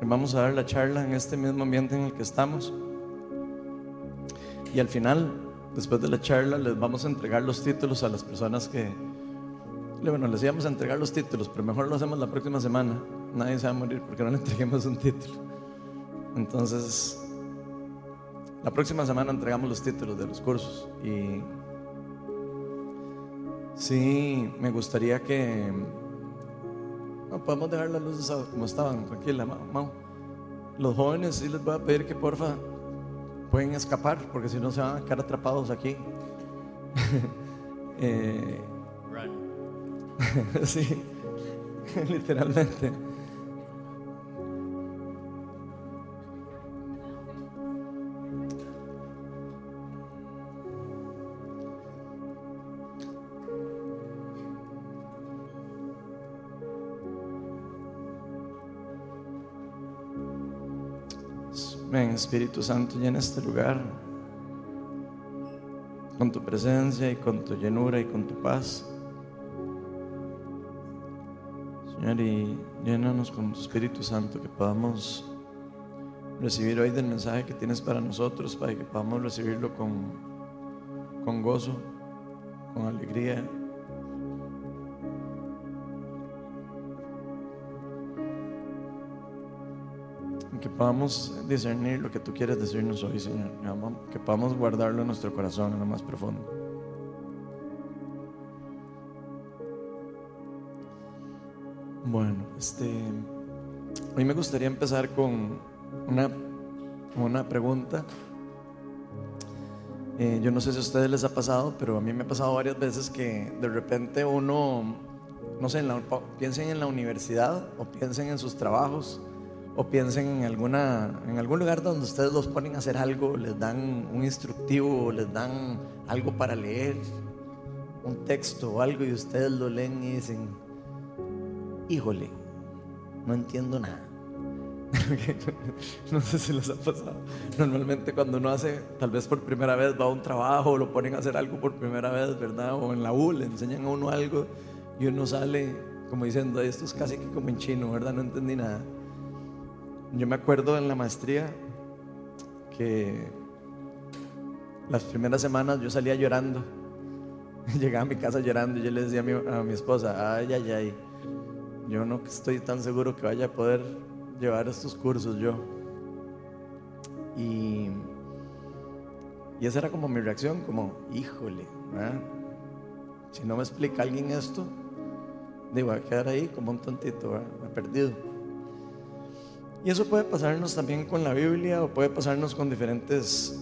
Vamos a dar la charla en este mismo ambiente en el que estamos. Y al final, después de la charla, les vamos a entregar los títulos a las personas que... Bueno, les íbamos a entregar los títulos, pero mejor lo hacemos la próxima semana. Nadie se va a morir porque no le entreguemos un título. Entonces, la próxima semana entregamos los títulos de los cursos. Y sí, me gustaría que no, podemos dejar las luces como estaban, tranquila, Mau. Los jóvenes sí les voy a pedir que porfa pueden escapar, porque si no se van a quedar atrapados aquí. eh, sí, literalmente. Espíritu Santo, llena este lugar con tu presencia y con tu llenura y con tu paz. Señor, y llénanos con tu Espíritu Santo, que podamos recibir hoy del mensaje que tienes para nosotros, para que podamos recibirlo con, con gozo, con alegría podamos discernir lo que tú quieres decirnos hoy, Señor. Que podamos guardarlo en nuestro corazón, en lo más profundo. Bueno, este, hoy me gustaría empezar con una, una pregunta. Eh, yo no sé si a ustedes les ha pasado, pero a mí me ha pasado varias veces que de repente uno, no sé, en piensen en la universidad o piensen en sus trabajos o piensen en, alguna, en algún lugar donde ustedes los ponen a hacer algo, les dan un instructivo, les dan algo para leer, un texto o algo y ustedes lo leen y dicen, híjole, no entiendo nada. no sé si les ha pasado. Normalmente cuando uno hace, tal vez por primera vez va a un trabajo, lo ponen a hacer algo por primera vez, ¿verdad? O en la U le enseñan a uno algo y uno sale como diciendo, esto es casi que como en chino, ¿verdad? No entendí nada. Yo me acuerdo en la maestría que las primeras semanas yo salía llorando. Llegaba a mi casa llorando y yo le decía a mi, esposa, ay, ay, ay, yo no estoy tan seguro que vaya a poder llevar estos cursos yo. Y, esa era como mi reacción, como, híjole, si no me explica alguien esto, digo, voy a quedar ahí como un tontito, me he perdido. Y eso puede pasarnos también con la Biblia o puede pasarnos con diferentes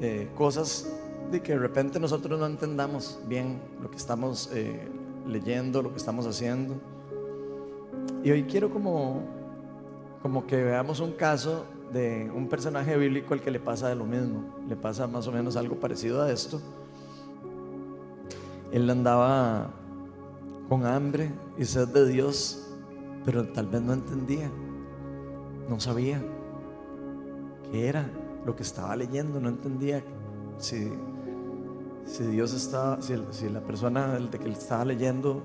eh, cosas de que de repente nosotros no entendamos bien lo que estamos eh, leyendo, lo que estamos haciendo. Y hoy quiero como, como que veamos un caso de un personaje bíblico al que le pasa de lo mismo, le pasa más o menos algo parecido a esto. Él andaba con hambre y sed de Dios, pero tal vez no entendía. No sabía qué era lo que estaba leyendo, no entendía si, si Dios estaba, si, si, la persona de que estaba leyendo,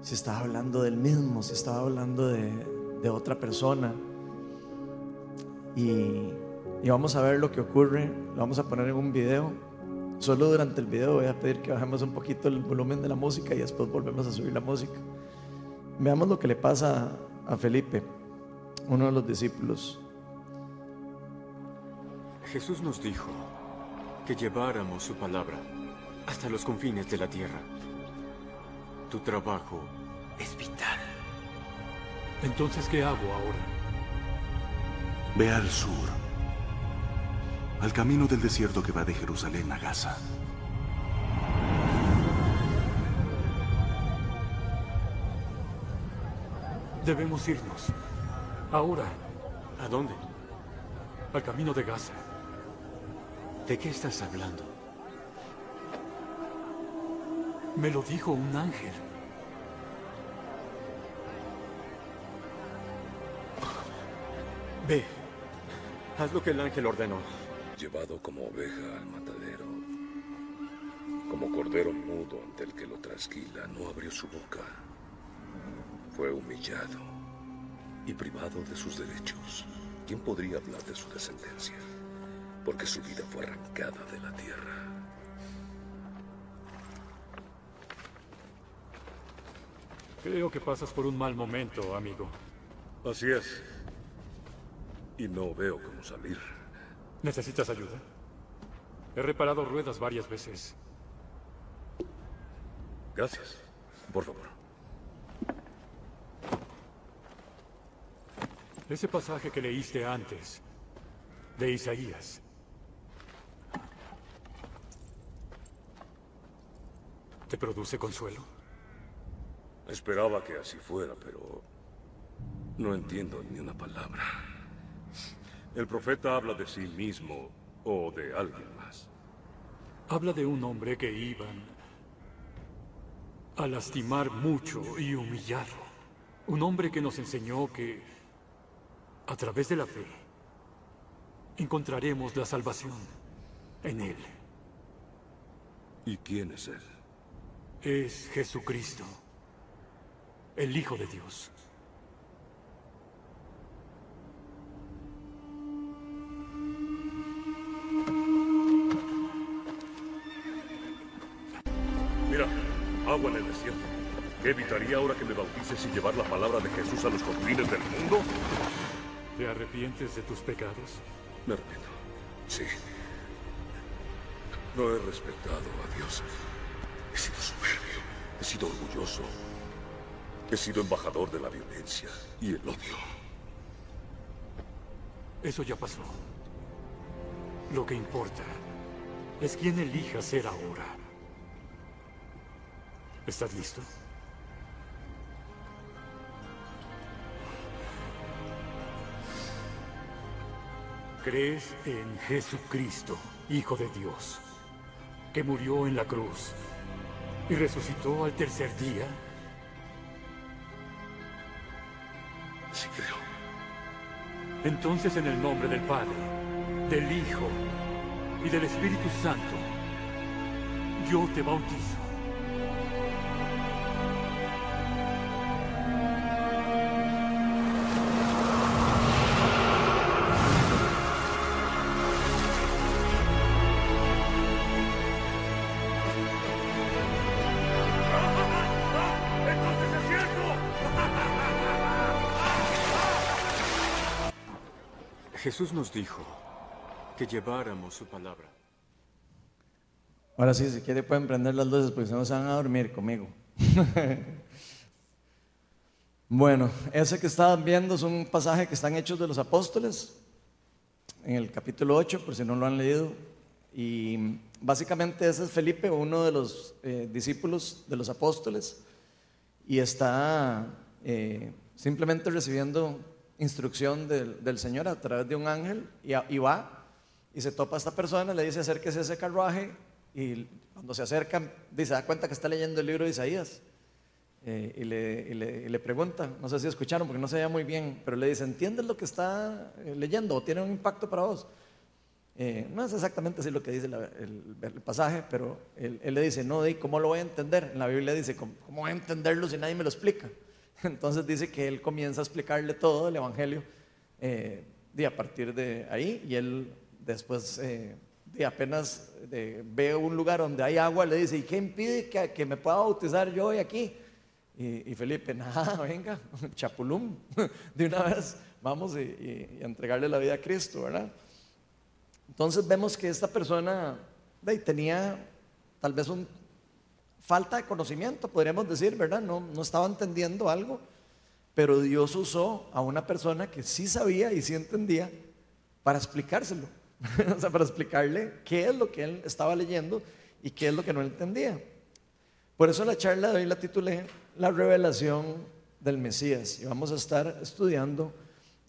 si estaba hablando del mismo, si estaba hablando de, de otra persona. Y, y, vamos a ver lo que ocurre, lo vamos a poner en un video. Solo durante el video voy a pedir que bajemos un poquito el volumen de la música y después volvemos a subir la música. Veamos lo que le pasa a Felipe uno de los discípulos. Jesús nos dijo que lleváramos su palabra hasta los confines de la tierra. Tu trabajo es vital. Entonces, ¿qué hago ahora? Ve al sur, al camino del desierto que va de Jerusalén a Gaza. Debemos irnos. Ahora. ¿A dónde? Al camino de Gaza. ¿De qué estás hablando? Me lo dijo un ángel. Ve. Haz lo que el ángel ordenó. Llevado como oveja al matadero. Como cordero mudo ante el que lo trasquila, no abrió su boca. Fue humillado y privado de sus derechos. ¿Quién podría hablar de su descendencia? Porque su vida fue arrancada de la tierra. Creo que pasas por un mal momento, amigo. Así es. Y no veo cómo salir. ¿Necesitas ayuda? He reparado ruedas varias veces. Gracias. Por favor. Ese pasaje que leíste antes, de Isaías. ¿Te produce consuelo? Esperaba que así fuera, pero no entiendo ni una palabra. El profeta habla de sí mismo o de alguien más. Habla de un hombre que iban a lastimar mucho y humillarlo. Un hombre que nos enseñó que a través de la fe encontraremos la salvación en Él. ¿Y quién es él? Es Jesucristo, el Hijo de Dios. Mira, agua en el desierto. ¿Qué evitaría ahora que me bautices y llevar la palabra de Jesús a los confines del mundo? ¿Te arrepientes de tus pecados? Me arrepiento. Sí. No he respetado a Dios. He sido soberbio. He sido orgulloso. He sido embajador de la violencia y el odio. Eso ya pasó. Lo que importa es quién elija ser ahora. ¿Estás listo? ¿Crees en Jesucristo, Hijo de Dios, que murió en la cruz y resucitó al tercer día? Sí creo. Entonces en el nombre del Padre, del Hijo y del Espíritu Santo, yo te bautizo. Jesús nos dijo que lleváramos su palabra. Ahora sí, si quiere pueden prender las luces porque si no se van a dormir conmigo. bueno, ese que estaban viendo es un pasaje que están hechos de los apóstoles, en el capítulo 8, por si no lo han leído. Y básicamente ese es Felipe, uno de los eh, discípulos de los apóstoles, y está eh, simplemente recibiendo instrucción del, del Señor a través de un ángel y, a- y va y se topa a esta persona, le dice acérquese a ese carruaje y cuando se acerca dice, da cuenta que está leyendo el libro de Isaías Eh, y, le, y le- y le pregunta, no sé si escucharon porque no se veía muy bien, pero le dice, ¿entiendes lo que está eh, leyendo o tiene un impacto para vos? Eh, no es exactamente así lo que dice la- el, el pasaje, pero él, él le dice, no, di, ¿cómo lo voy a entender? En la Biblia dice, ¿cómo, cómo voy a entenderlo si nadie me lo explica? Entonces dice que él comienza a explicarle todo el Evangelio eh, di, a partir de ahí y él después, eh, di, apenas ve un lugar donde hay agua, le dice, ¿y qué impide que, que me pueda bautizar yo hoy aquí? Y, y Felipe, nada, venga, chapulum, de una vez, vamos y, y- y entregarle la vida a Cristo, ¿verdad? Entonces vemos que esta persona de tenía tal vez un falta de conocimiento, podríamos decir, ¿verdad? No, no estaba entendiendo algo, pero Dios usó a una persona que sí sabía y sí entendía para explicárselo, o sea, para explicarle qué es lo que él estaba leyendo y qué es lo que no entendía. Por eso la charla de hoy la titulé La revelación del Mesías y vamos a estar estudiando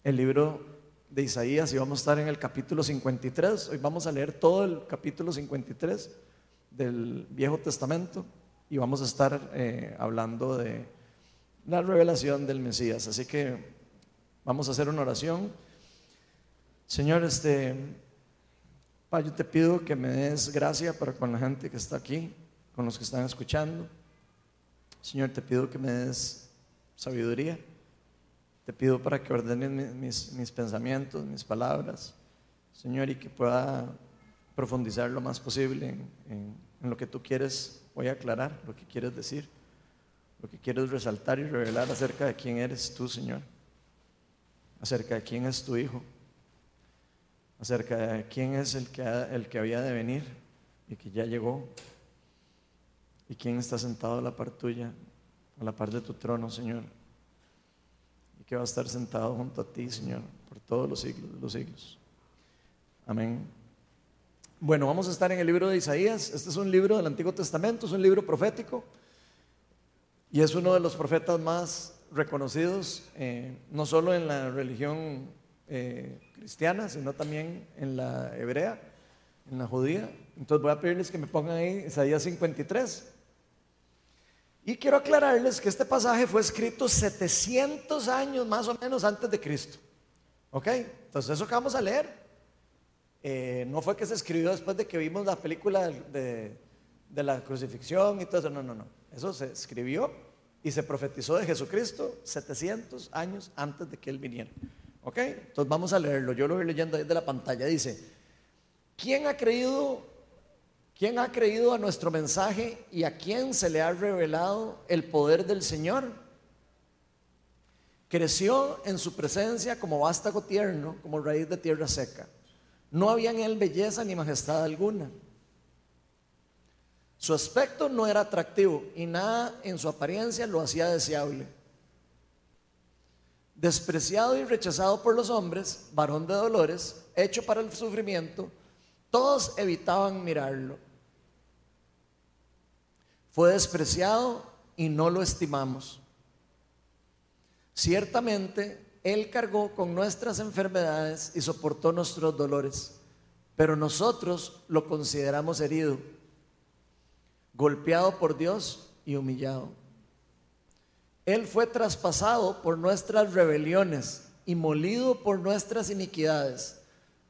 el libro de Isaías y vamos a estar en el capítulo 53. Hoy vamos a leer todo el capítulo 53 del Viejo Testamento y vamos a estar eh, hablando de la revelación del Mesías. Así que vamos a hacer una oración. Señor, este, yo te pido que me des gracia para con la gente que está aquí, con los que están escuchando. Señor, te pido que me des sabiduría Te pido para que ordenes mi- mis, pensamientos, mis palabras, Señor, y que pueda profundizar lo más posible en lo que tú quieres voy a aclarar, lo que quieres decir, lo que quieres resaltar y revelar acerca de quién eres tú, Señor, acerca de quién es tu Hijo, acerca de quién es el que, el que había de venir y que ya llegó, y quién está sentado a la par tuya, a la par de tu trono, Señor, y que va a estar sentado junto a ti, Señor, por todos los siglos de los siglos. Amén. Bueno, vamos a estar en el libro de Isaías. Este es un libro del Antiguo Testamento, es un libro profético y es uno de los profetas más reconocidos, eh, no solo en la religión eh, cristiana, sino también en la hebrea, en la judía. Entonces voy a pedirles que me pongan ahí Isaías 53. Y quiero aclararles que este pasaje fue escrito 700 años más o menos antes de Cristo. ¿Ok? Entonces eso que vamos a leer eh, no fue que se escribió después de que vimos la película de, de- la crucifixión y todo eso, no, no, no. Eso se escribió y se profetizó de Jesucristo 700 años antes de que Él viniera. ¿Ok? Entonces vamos a leerlo. Yo lo voy leyendo desde la pantalla. Dice, ¿quién ha creído, quién ha creído a nuestro mensaje y a quién se le ha revelado el poder del Señor? Creció en su presencia como vástago tierno, como raíz de tierra seca. No había en él belleza ni majestad alguna. Su aspecto no era atractivo y nada en su apariencia lo hacía deseable. Despreciado y rechazado por los hombres, varón de dolores, hecho para el sufrimiento, todos evitaban mirarlo. Fue despreciado y no lo estimamos. Ciertamente, Él cargó con nuestras enfermedades y soportó nuestros dolores, pero nosotros lo consideramos herido, golpeado por Dios y humillado. Él fue traspasado por nuestras rebeliones y molido por nuestras iniquidades.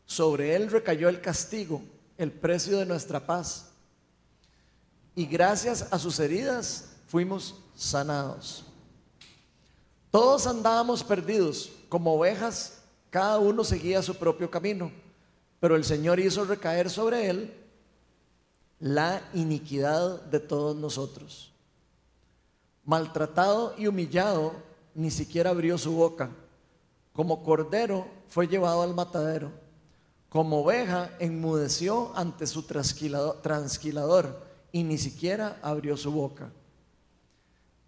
Sobre Él recayó el castigo, el precio de nuestra paz. Y gracias a sus heridas fuimos sanados. Todos andábamos perdidos, como ovejas, cada uno seguía su propio camino, pero el Señor hizo recaer sobre él la iniquidad de todos nosotros. Maltratado y humillado, ni siquiera abrió su boca. Como cordero fue llevado al matadero. Como oveja enmudeció ante su transquilador y ni siquiera abrió su boca.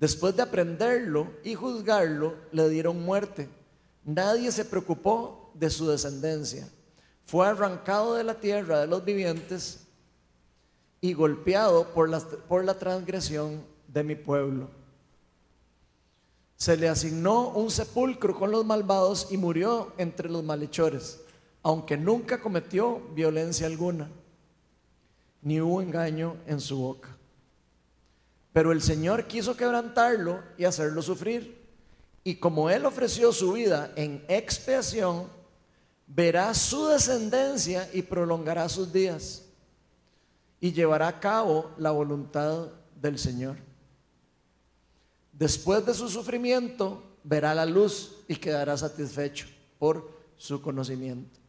Después de aprenderlo y juzgarlo, le dieron muerte. Nadie se preocupó de su descendencia. Fue arrancado de la tierra de los vivientes y golpeado por la, por la transgresión de mi pueblo. Se le asignó un sepulcro con los malvados y murió entre los malhechores, aunque nunca cometió violencia alguna, ni hubo engaño en su boca. Pero el Señor quiso quebrantarlo y hacerlo sufrir. Y como Él ofreció su vida en expiación, verá su descendencia y prolongará sus días. Y llevará a cabo la voluntad del Señor. Después de su sufrimiento, verá la luz y quedará satisfecho por su conocimiento.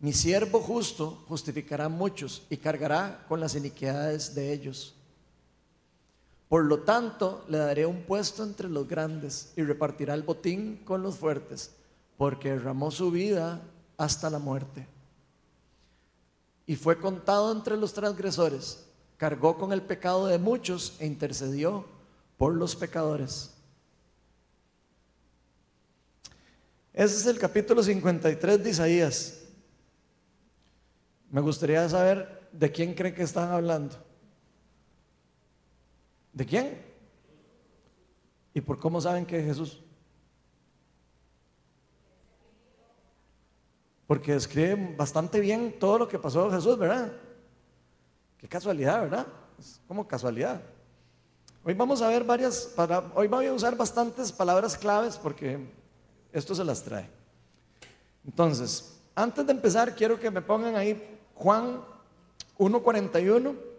Mi siervo justo justificará a muchos y cargará con las iniquidades de ellos. Por lo tanto, le daré un puesto entre los grandes y repartirá el botín con los fuertes, porque derramó su vida hasta la muerte. Y fue contado entre los transgresores, cargó con el pecado de muchos e intercedió por los pecadores. Ese es el capítulo 53 de Isaías. Me gustaría saber de quién creen que están hablando. ¿De quién? ¿Y por cómo saben que es Jesús? Porque describe bastante bien todo lo que pasó a Jesús, ¿verdad? Qué casualidad, ¿verdad? Es como casualidad. Hoy vamos a ver varias, para, hoy voy a usar bastantes palabras claves porque esto se las trae. Entonces, antes de empezar, quiero que me pongan ahí Juan 1.41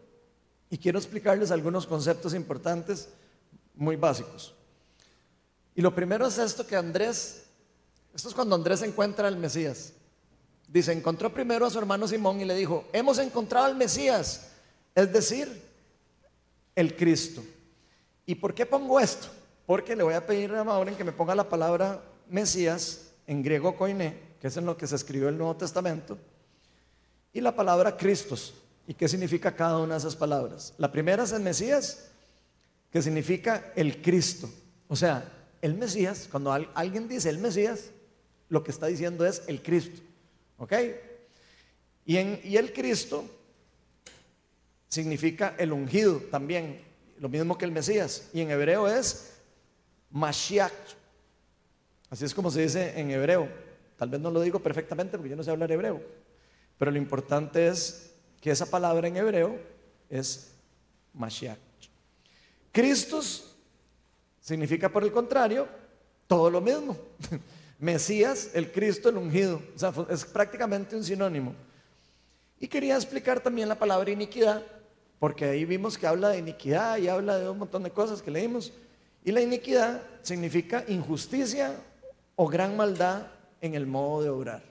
y quiero explicarles algunos conceptos importantes muy básicos. Y lo primero es esto que Andrés, esto es cuando Andrés encuentra al Mesías. Dice, encontró primero a su hermano Simón y le dijo, hemos encontrado al Mesías, es decir, el Cristo. ¿Y por qué pongo esto? Porque le voy a pedir a Maureen que me ponga la palabra Mesías en griego koiné, que es en lo que se escribió el Nuevo Testamento, y la palabra Cristos. ¿Y qué significa cada una de esas palabras? La primera es el Mesías, que significa el Cristo. O sea, el Mesías, cuando alguien dice el Mesías, lo que está diciendo es el Cristo. ¿Ok? Y, y el Cristo significa el ungido también, lo mismo que el Mesías. Y en hebreo es Mashiach. Así es como se dice en hebreo. Tal vez no lo digo perfectamente porque yo no sé hablar hebreo. Pero lo importante es que esa palabra en hebreo es Mashiach. Cristos significa por el contrario todo lo mismo. Mesías, el Cristo, el ungido. O sea, es prácticamente un sinónimo. Y quería explicar también la palabra iniquidad, porque ahí vimos que habla de iniquidad y habla de un montón de cosas que leímos. Y la iniquidad significa injusticia o gran maldad en el modo de obrar.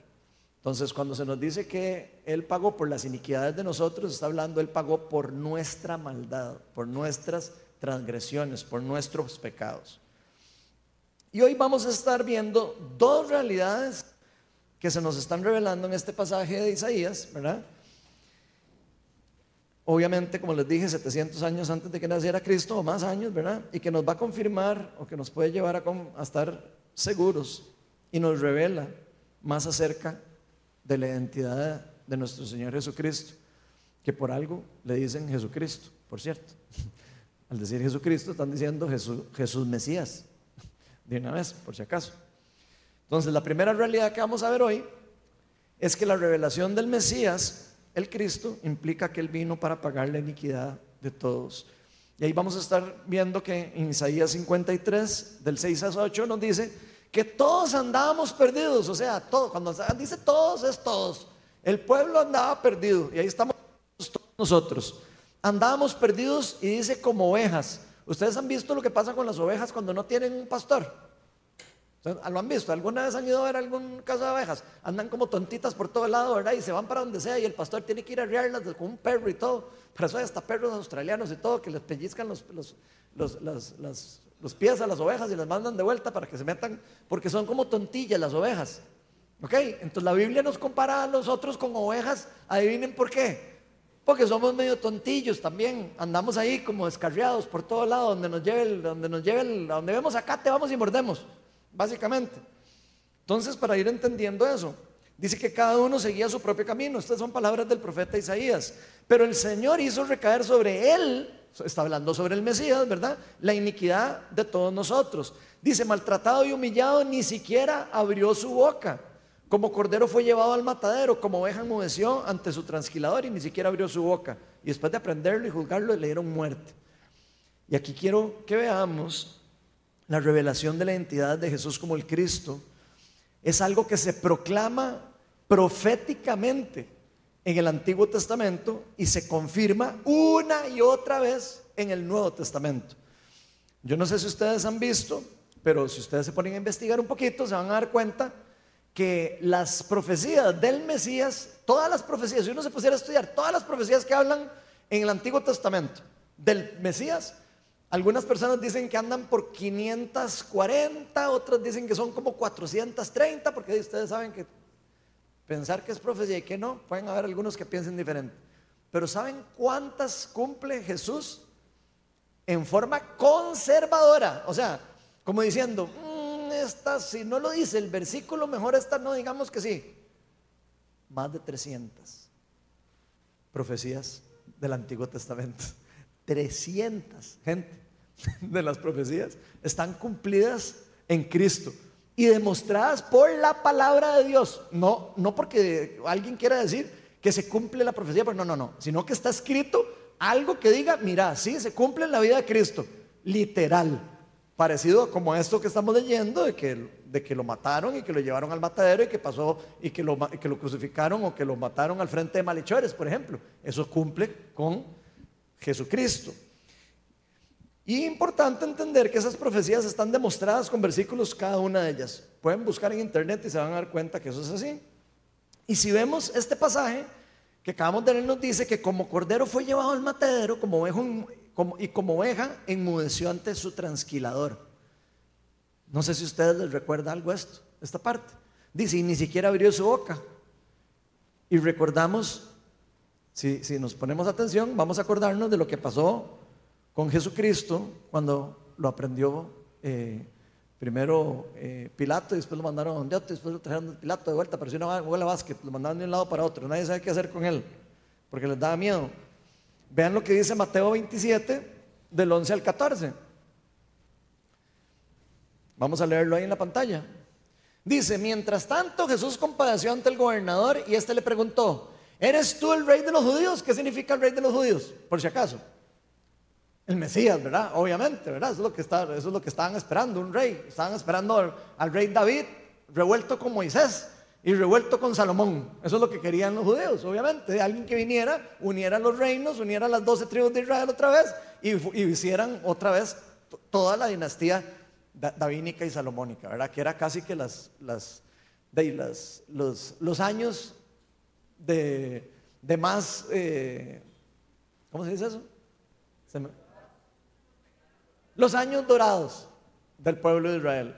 Entonces, cuando se nos dice que Él pagó por las iniquidades de nosotros, está hablando, Él pagó por nuestra maldad, por nuestras transgresiones, por nuestros pecados. Y hoy vamos a estar viendo dos realidades que se nos están revelando en este pasaje de Isaías, ¿verdad? Obviamente, como les dije, 700 años antes de que naciera Cristo o más años, ¿verdad? Y que nos va a confirmar o que nos puede llevar a, a estar seguros y nos revela más acerca de la identidad de nuestro Señor Jesucristo, que por algo le dicen Jesucristo, por cierto. Al decir Jesucristo están diciendo Jesús, Jesús Mesías, de una vez, por si acaso. Entonces, la primera realidad que vamos a ver hoy es que la revelación del Mesías, el Cristo, implica que Él vino para pagar la iniquidad de todos. Y ahí vamos a estar viendo que en Isaías 53, del 6 a 8, nos dice que todos andábamos perdidos, o sea, todo, cuando dice todos es todos. El pueblo andaba perdido y ahí estamos todos nosotros. Andábamos perdidos y dice como ovejas. Ustedes han visto lo que pasa con las ovejas cuando no tienen un pastor. ¿Lo han visto? ¿Alguna vez han ido a ver algún caso de ovejas? Andan como tontitas por todo el lado, ¿verdad? Y se van para donde sea y el pastor tiene que ir a arriarlas con un perro y todo. Para eso hay hasta perros australianos y todo que les pellizcan los, los, pies a las ovejas y las mandan de vuelta para que se metan, porque son como tontillas las ovejas. ¿Ok? Entonces la Biblia nos compara a nosotros con ovejas. Adivinen por qué. Porque somos medio tontillos también. Andamos ahí como descarriados por todo lado, donde nos lleve, donde nos lleve, donde vemos acá te vamos y mordemos, básicamente. Entonces, para ir entendiendo eso, dice que cada uno seguía su propio camino. Estas son palabras del profeta Isaías. Pero el Señor hizo recaer sobre él, está hablando sobre el Mesías, ¿verdad? La iniquidad de todos nosotros. Dice, maltratado y humillado, ni siquiera abrió su boca. Como cordero fue llevado al matadero, como oveja enmudeció ante su transquilador y ni siquiera abrió su boca. Y después de aprenderlo y juzgarlo, le dieron muerte. Y aquí quiero que veamos la revelación de la identidad de Jesús como el Cristo. Es algo que se proclama proféticamente en el Antiguo Testamento y se confirma una y otra vez en el Nuevo Testamento. Yo no sé si ustedes han visto, pero si ustedes se ponen a investigar un poquito, se van a dar cuenta que las profecías del Mesías, todas las profecías, si uno se pusiera a estudiar todas las profecías que hablan en el Antiguo Testamento del Mesías, algunas personas dicen que andan por 540, otras dicen que son como 430, porque ustedes saben que pensar que es profecía y que no, pueden haber algunos que piensen diferente. Pero ¿saben cuántas cumple Jesús en forma conservadora? O sea, como diciendo, esta, si no lo dice el versículo, mejor esta no digamos que sí. Más de 300 profecías del Antiguo Testamento. 300, gente, de las profecías están cumplidas en Cristo y demostradas por la palabra de Dios. No, no porque alguien quiera decir que se cumple la profecía, pero no, no, no, sino que está escrito algo que diga, mira, sí, se cumple en la vida de Cristo, literal. Parecido como esto que estamos leyendo, de que, de que lo mataron y que lo llevaron al matadero y que pasó y que, lo, que lo crucificaron o que lo mataron al frente de malhechores, por ejemplo. Eso cumple con Jesucristo. Y importante entender que esas profecías están demostradas con versículos cada una de ellas. Pueden buscar en internet y se van a dar cuenta que eso es así. Y si vemos este pasaje que acabamos de leer, nos dice que como cordero fue llevado al matadero como oveja, y como oveja enmudeció ante su transquilador. No sé si ustedes les recuerda algo esto, esta parte. Dice, y ni siquiera abrió su boca. Y recordamos, si, si nos ponemos atención, vamos a acordarnos de lo que pasó con Jesucristo cuando lo aprendió eh, primero eh, Pilato y después lo mandaron a donde otro, después lo trajeron de Pilato de vuelta, pareció una bola básquet, lo mandaron de un lado para otro, nadie sabe qué hacer con él, porque les daba miedo. Vean lo que dice Mateo 27, del 11 al 14. Vamos a leerlo ahí en la pantalla. Dice, mientras tanto Jesús compadeció ante el gobernador y éste le preguntó, ¿eres tú el rey de los judíos? ¿Qué significa el rey de los judíos? Por si acaso. El Mesías, ¿verdad? Obviamente, ¿verdad? Eso es lo que, está, es lo que estaban esperando, un rey. Estaban esperando al, rey David revuelto con Moisés y revuelto con Salomón. Eso es lo que querían los judíos, obviamente. Alguien que viniera, uniera los reinos, uniera las doce tribus de Israel otra vez y, hicieran otra vez toda la dinastía davínica y salomónica, ¿verdad? Que era casi que las, las, de, los, los, años de, de más, eh, ¿cómo se dice eso? Los años dorados del pueblo de Israel.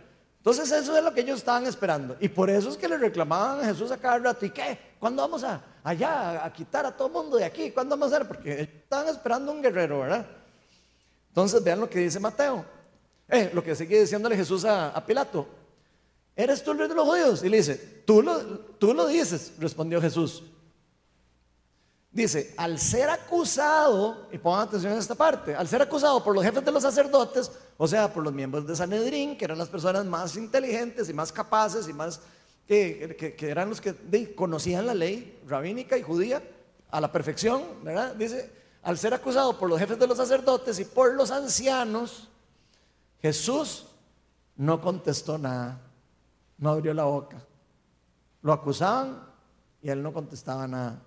Entonces eso es lo que ellos estaban esperando. Y por eso es que le reclamaban a Jesús a cada rato. ¿Y qué? ¿Cuándo vamos a allá a quitar a todo mundo de aquí? ¿Cuándo vamos a hacer? Porque estaban esperando un guerrero, ¿verdad? Entonces vean lo que dice Mateo. Eh, lo que sigue diciéndole Jesús a, Pilato. ¿Eres tú el rey de los judíos? Y le dice, tú lo, tú lo dices, respondió Jesús. Dice, al ser acusado, y pongan atención en esta parte, al ser acusado por los jefes de los sacerdotes, o sea, por los miembros de Sanedrín, que eran las personas más inteligentes y más capaces y más que, eran los que conocían la ley rabínica y judía a la perfección, ¿verdad? Dice, al ser acusado por los jefes de los sacerdotes y por los ancianos, Jesús no contestó nada, no abrió la boca. Lo acusaban y él no contestaba nada.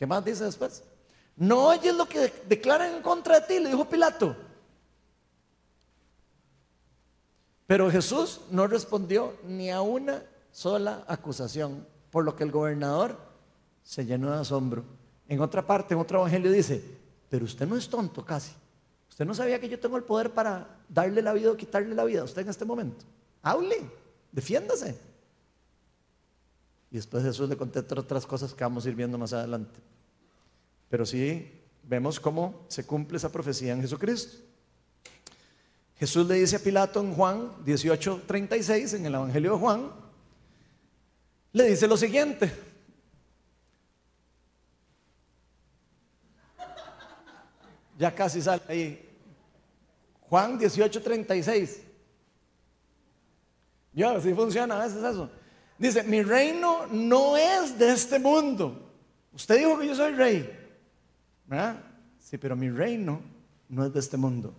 ¿Qué más dice después? No oyes lo que declaran en contra de ti, le dijo Pilato. Pero Jesús no respondió ni a una sola acusación, por lo que el gobernador se llenó de asombro. En otra parte, en otro evangelio dice, pero usted no es tonto casi. Usted no sabía que yo tengo el poder para darle la vida o quitarle la vida a usted en este momento. Hable, defiéndase. Y después Jesús le contesta otras cosas que vamos a ir viendo más adelante. Pero sí vemos cómo se cumple esa profecía en Jesucristo. Jesús le dice a Pilato en Juan 18:36, en el Evangelio de Juan, le dice lo siguiente. Ya casi sale ahí. Juan 18:36. Ya, así funciona a veces eso. Dice, mi reino no es de este mundo. Usted dijo que yo soy rey. ¿verdad? Sí, pero mi reino no es de este mundo.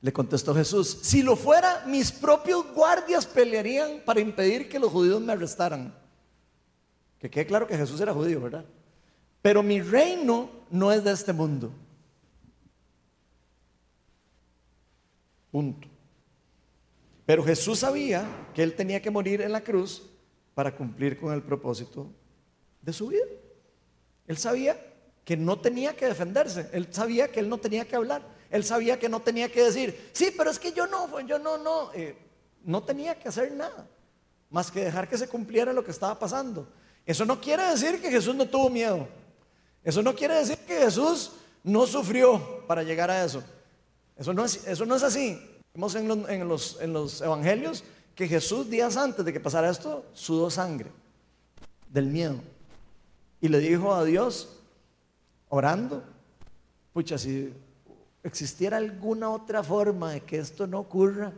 Le contestó Jesús, si lo fuera, mis propios guardias pelearían para impedir que los judíos me arrestaran. Que quede claro que Jesús era judío, ¿verdad? Pero mi reino no es de este mundo. Punto. Pero Jesús sabía que él tenía que morir en la cruz para cumplir con el propósito de su vida. Él sabía que no tenía que defenderse, él sabía que él no tenía que hablar, él sabía que no tenía que decir, sí, pero es que yo no, yo no, no, eh, no tenía que hacer nada, más que dejar que se cumpliera lo que estaba pasando. Eso no quiere decir que Jesús no tuvo miedo, eso no quiere decir que Jesús no sufrió para llegar a eso. Eso no es, eso no es así. Vemos en en, los, en los evangelios que Jesús días antes de que pasara esto sudó sangre del miedo y le dijo a Dios, orando, pucha, si existiera alguna otra forma de que esto no ocurra,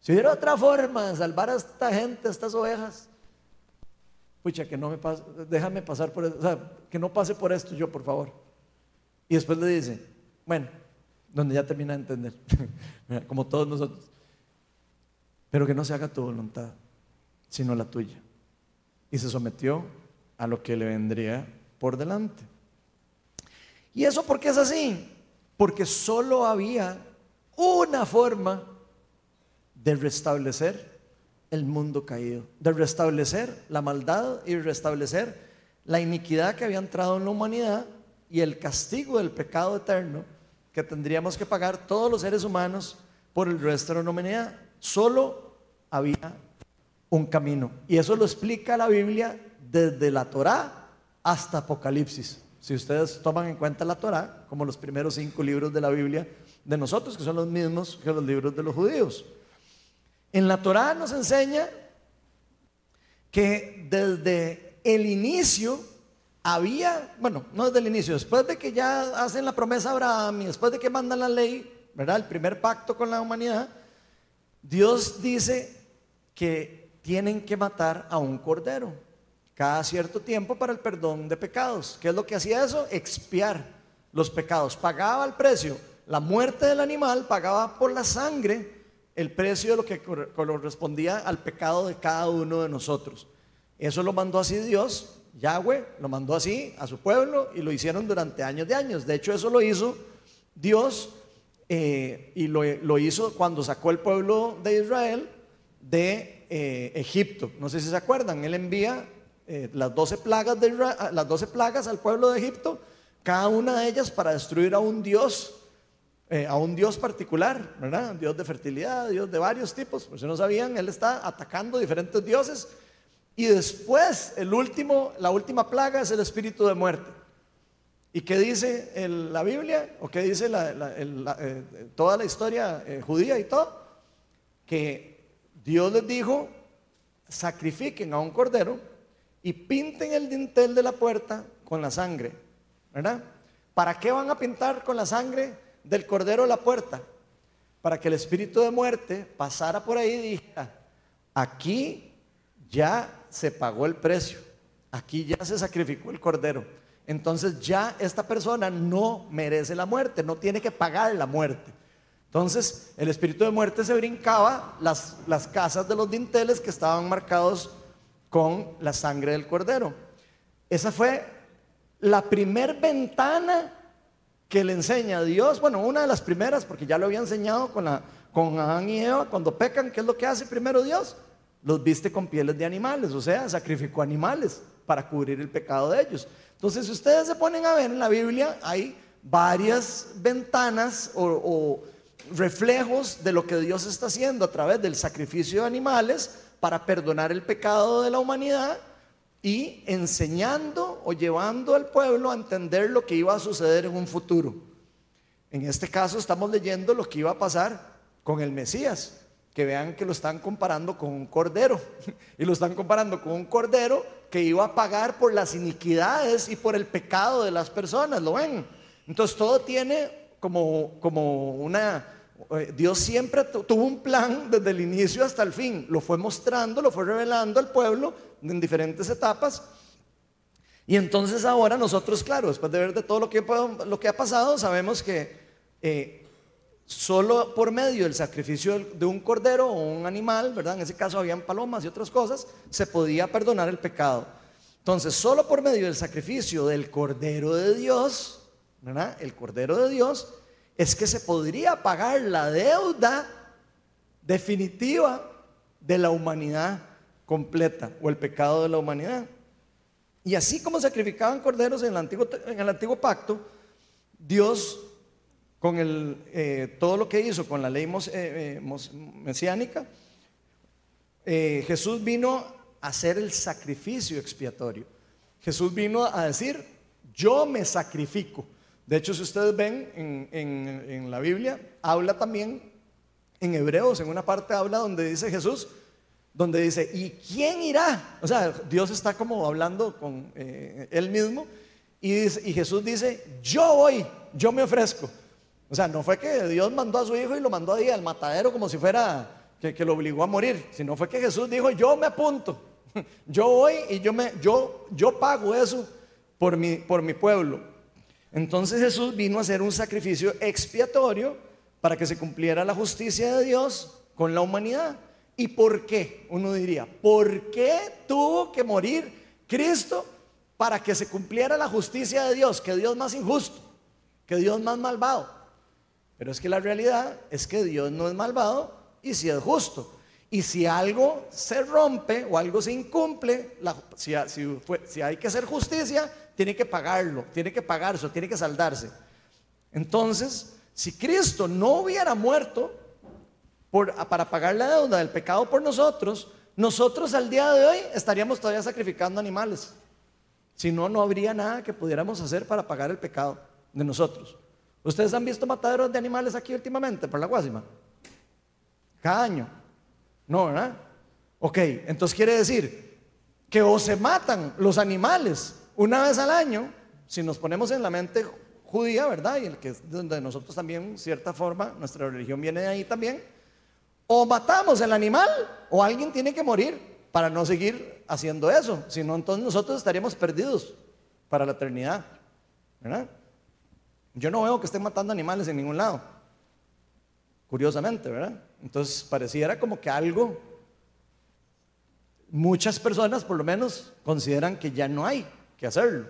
si hubiera otra forma de salvar a esta gente, a estas ovejas, pucha, que no me pase, déjame pasar por esto, o sea, que no pase por esto yo, por favor. Y después le dice, bueno, donde ya termina de entender, como todos nosotros, pero que no se haga tu voluntad, sino la tuya. Y se sometió a lo que le vendría por delante. ¿Y eso por qué es así? Porque solo había una forma de restablecer el mundo caído, de restablecer la maldad y restablecer la iniquidad que había entrado en la humanidad y el castigo del pecado eterno que tendríamos que pagar todos los seres humanos por el resto de la humanidad. Solo había un camino. Y eso lo explica la Biblia desde la Torá hasta Apocalipsis. Si ustedes toman en cuenta la Torá, como los primeros cinco libros de la Biblia de nosotros, que son los mismos que los libros de los judíos. En la Torá nos enseña que desde el inicio había, bueno, no desde el inicio, después de que ya hacen la promesa a Abraham y después de que mandan la ley, ¿verdad? El primer pacto con la humanidad, Dios dice que tienen que matar a un cordero cada cierto tiempo para el perdón de pecados. ¿Qué es lo que hacía eso? Expiar los pecados. Pagaba el precio. La muerte del animal pagaba por la sangre el precio de lo que correspondía al pecado de cada uno de nosotros. Eso lo mandó así Dios Yahweh lo mandó así a su pueblo y lo hicieron durante años de años. De hecho, eso lo hizo Dios eh, y lo, hizo cuando sacó el pueblo de Israel de eh, Egipto. No sé si se acuerdan, él envía eh, las, 12 plagas de las 12 plagas al pueblo de Egipto, cada una de ellas para destruir a un Dios. a un Dios particular, ¿verdad? Dios de fertilidad, Dios de varios tipos. Por si no sabían, él está atacando diferentes dioses y después, el último, la última plaga es el espíritu de muerte. ¿Y qué dice la Biblia? ¿O qué dice eh, toda la historia eh, judía y todo? Que Dios les dijo, sacrifiquen a un cordero y pinten el dintel de la puerta con la sangre. ¿Verdad? ¿Para qué van a pintar con la sangre del cordero la puerta? Para que el espíritu de muerte pasara por ahí y dijera, aquí ya se pagó el precio. Aquí ya se sacrificó el cordero. Entonces ya esta persona no merece la muerte, no tiene que pagar la muerte. Entonces el espíritu de muerte se brincaba las, las casas de los dinteles que estaban marcados con la sangre del cordero. Esa fue la primer ventana que le enseña a Dios, bueno, una de las primeras, porque ya lo había enseñado con, la, con Adán y Eva, cuando pecan, ¿qué es lo que hace primero Dios? los viste con pieles de animales, o sea, sacrificó animales para cubrir el pecado de ellos. Entonces, si ustedes se ponen a ver en la Biblia, hay varias ventanas o, reflejos de lo que Dios está haciendo a través del sacrificio de animales para perdonar el pecado de la humanidad y enseñando o llevando al pueblo a entender lo que iba a suceder en un futuro. En este caso estamos leyendo lo que iba a pasar con el Mesías que vean que lo están comparando con un cordero. Y lo están comparando con un cordero que iba a pagar por las iniquidades y por el pecado de las personas. ¿Lo ven? Entonces todo tiene como, como una... Eh, Dios siempre tuvo un plan desde el inicio hasta el fin. Lo fue mostrando, lo fue revelando al pueblo en diferentes etapas. Y entonces ahora nosotros, claro, después de ver de todo lo que, lo que ha pasado, sabemos que eh, solo por medio del sacrificio de un cordero o un animal, ¿verdad? En ese caso habían palomas y otras cosas, se podía perdonar el pecado. Entonces, solo por medio del sacrificio del cordero de Dios, ¿verdad? El cordero de Dios, es que se podría pagar la deuda definitiva de la humanidad completa o el pecado de la humanidad. Y así como sacrificaban corderos en el antiguo, en el antiguo pacto, Dios con el, eh, todo lo que hizo con la ley eh, eh, mesiánica, Jesús vino a hacer el sacrificio expiatorio. Jesús vino a decir, yo me sacrifico. De hecho, si ustedes ven en, en la Biblia, habla también en Hebreos, en una parte habla donde dice Jesús, donde dice, ¿y quién irá? O sea, Dios está como hablando con él mismo y Jesús dice, yo voy, yo me ofrezco. O sea, no fue que Dios mandó a su hijo y lo mandó ahí al matadero como si fuera que, lo obligó a morir, sino fue que Jesús dijo, yo me apunto, yo voy y yo, me, yo, yo pago eso por mi, por mi pueblo. Entonces Jesús vino a hacer un sacrificio expiatorio para que se cumpliera la justicia de Dios con la humanidad. ¿Y por qué? Uno diría, ¿por qué tuvo que morir Cristo para que se cumpliera la justicia de Dios? Que Dios más injusto, que Dios más malvado. Pero es que la realidad es que Dios no es malvado y si es justo. Y si algo se rompe o algo se incumple, si, si, hay que hacer justicia, tiene que pagarlo, tiene que pagarse, tiene que saldarse. Entonces, si Cristo no hubiera muerto para pagar la deuda del pecado por nosotros, nosotros al día de hoy estaríamos todavía sacrificando animales. Si no, no habría nada que pudiéramos hacer para pagar el pecado de nosotros. ¿Ustedes han visto mataderos de animales aquí últimamente por la Guasima? Cada año. No, ¿verdad? Ok, entonces quiere decir que o se matan los animales una vez al año, si nos ponemos en la mente judía, ¿verdad? Y el que es donde nosotros también, cierta forma, nuestra religión viene de ahí también, o matamos el animal o alguien tiene que morir para no seguir haciendo eso, si no, entonces nosotros estaríamos perdidos para la eternidad, ¿verdad? Yo no veo que estén matando animales en ningún lado, curiosamente, ¿verdad? Entonces pareciera como que algo, muchas personas por lo menos consideran que ya no hay que hacerlo.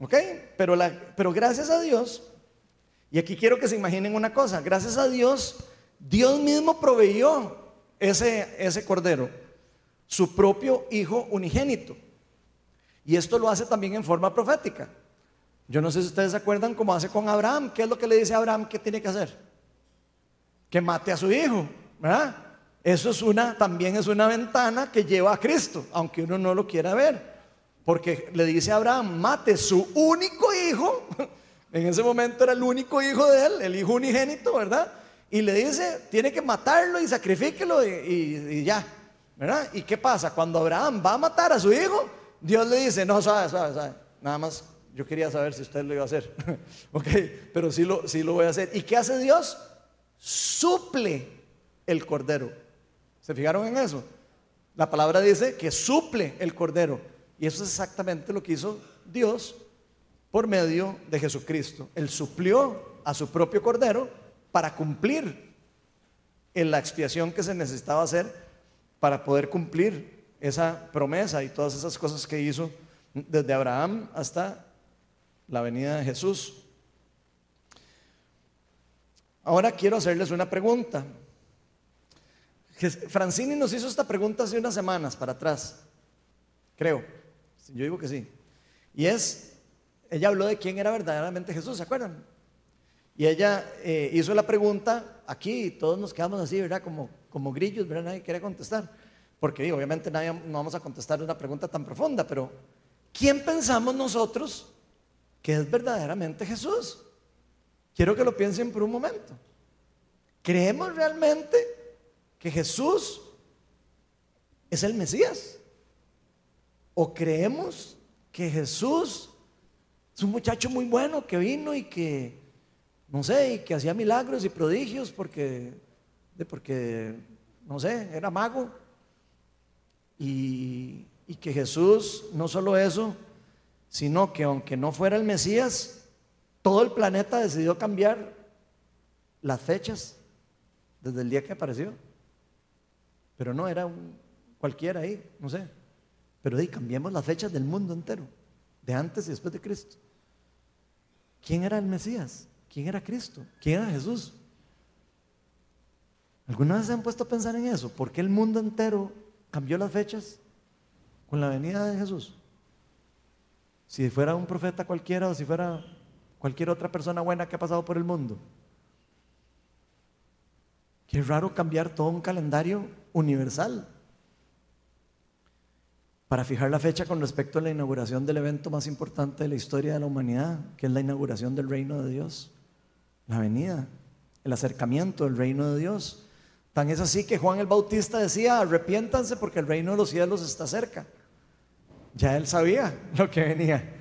¿Ok? Pero, la, pero gracias a Dios, y aquí quiero que se imaginen una cosa, gracias a Dios, Dios mismo proveyó ese, ese cordero, su propio hijo unigénito. Y esto lo hace también en forma profética. Yo no sé si ustedes se acuerdan cómo hace con Abraham. ¿Qué es lo que le dice a Abraham que tiene que hacer? Que mate a su hijo, ¿verdad? Eso es una, también es una ventana que lleva a Cristo, aunque uno no lo quiera ver. Porque le dice a Abraham, mate su único hijo. En ese momento era el único hijo de él, el hijo unigénito, ¿verdad? Y le dice, tiene que matarlo y sacrifíquelo y, ya, ¿verdad? ¿Y qué pasa? Cuando Abraham va a matar a su hijo, Dios le dice, no, sabe, sabe, sabe, nada más yo quería saber si usted lo iba a hacer. ok, pero sí lo, sí lo voy a hacer. ¿Y qué hace Dios? Suple el cordero. ¿Se fijaron en eso? La palabra dice que suple el cordero. Y eso es exactamente lo que hizo Dios por medio de Jesucristo. Él suplió a su propio cordero para cumplir en la expiación que se necesitaba hacer para poder cumplir esa promesa y todas esas cosas que hizo desde Abraham hasta la venida de Jesús. Ahora quiero hacerles una pregunta. Francini nos hizo esta pregunta hace unas semanas para atrás, creo. Yo digo que sí. Y es, ella habló de quién era verdaderamente Jesús, ¿se acuerdan? Y ella eh, hizo la pregunta aquí y todos nos quedamos así, ¿verdad? Como, como grillos, ¿verdad? Nadie quiere contestar. Porque obviamente nadie, no vamos a contestar una pregunta tan profunda, pero ¿quién pensamos nosotros que es verdaderamente Jesús. Quiero que lo piensen por un momento. ¿Creemos realmente que Jesús es el Mesías? ¿O creemos que Jesús es un muchacho muy bueno que vino y que, no sé, y que hacía milagros y prodigios porque, porque no sé, era mago? Y, y que Jesús, no solo eso, sino que aunque no fuera el Mesías, todo el planeta decidió cambiar las fechas desde el día que apareció. Pero no era un, cualquiera ahí, no sé. Pero ahí cambiamos las fechas del mundo entero, de antes y después de Cristo. ¿Quién era el Mesías? ¿Quién era Cristo? ¿Quién era Jesús? ¿Alguna vez se han puesto a pensar en eso? ¿Por qué el mundo entero cambió las fechas con la venida de Jesús? Si fuera un profeta cualquiera o si fuera cualquier otra persona buena que ha pasado por el mundo. Qué raro cambiar todo un calendario universal para fijar la fecha con respecto a la inauguración del evento más importante de la historia de la humanidad, que es la inauguración del reino de Dios, la venida, el acercamiento del reino de Dios. Tan es así que Juan el Bautista decía, arrepiéntanse porque el reino de los cielos está cerca. Ya él sabía lo que venía.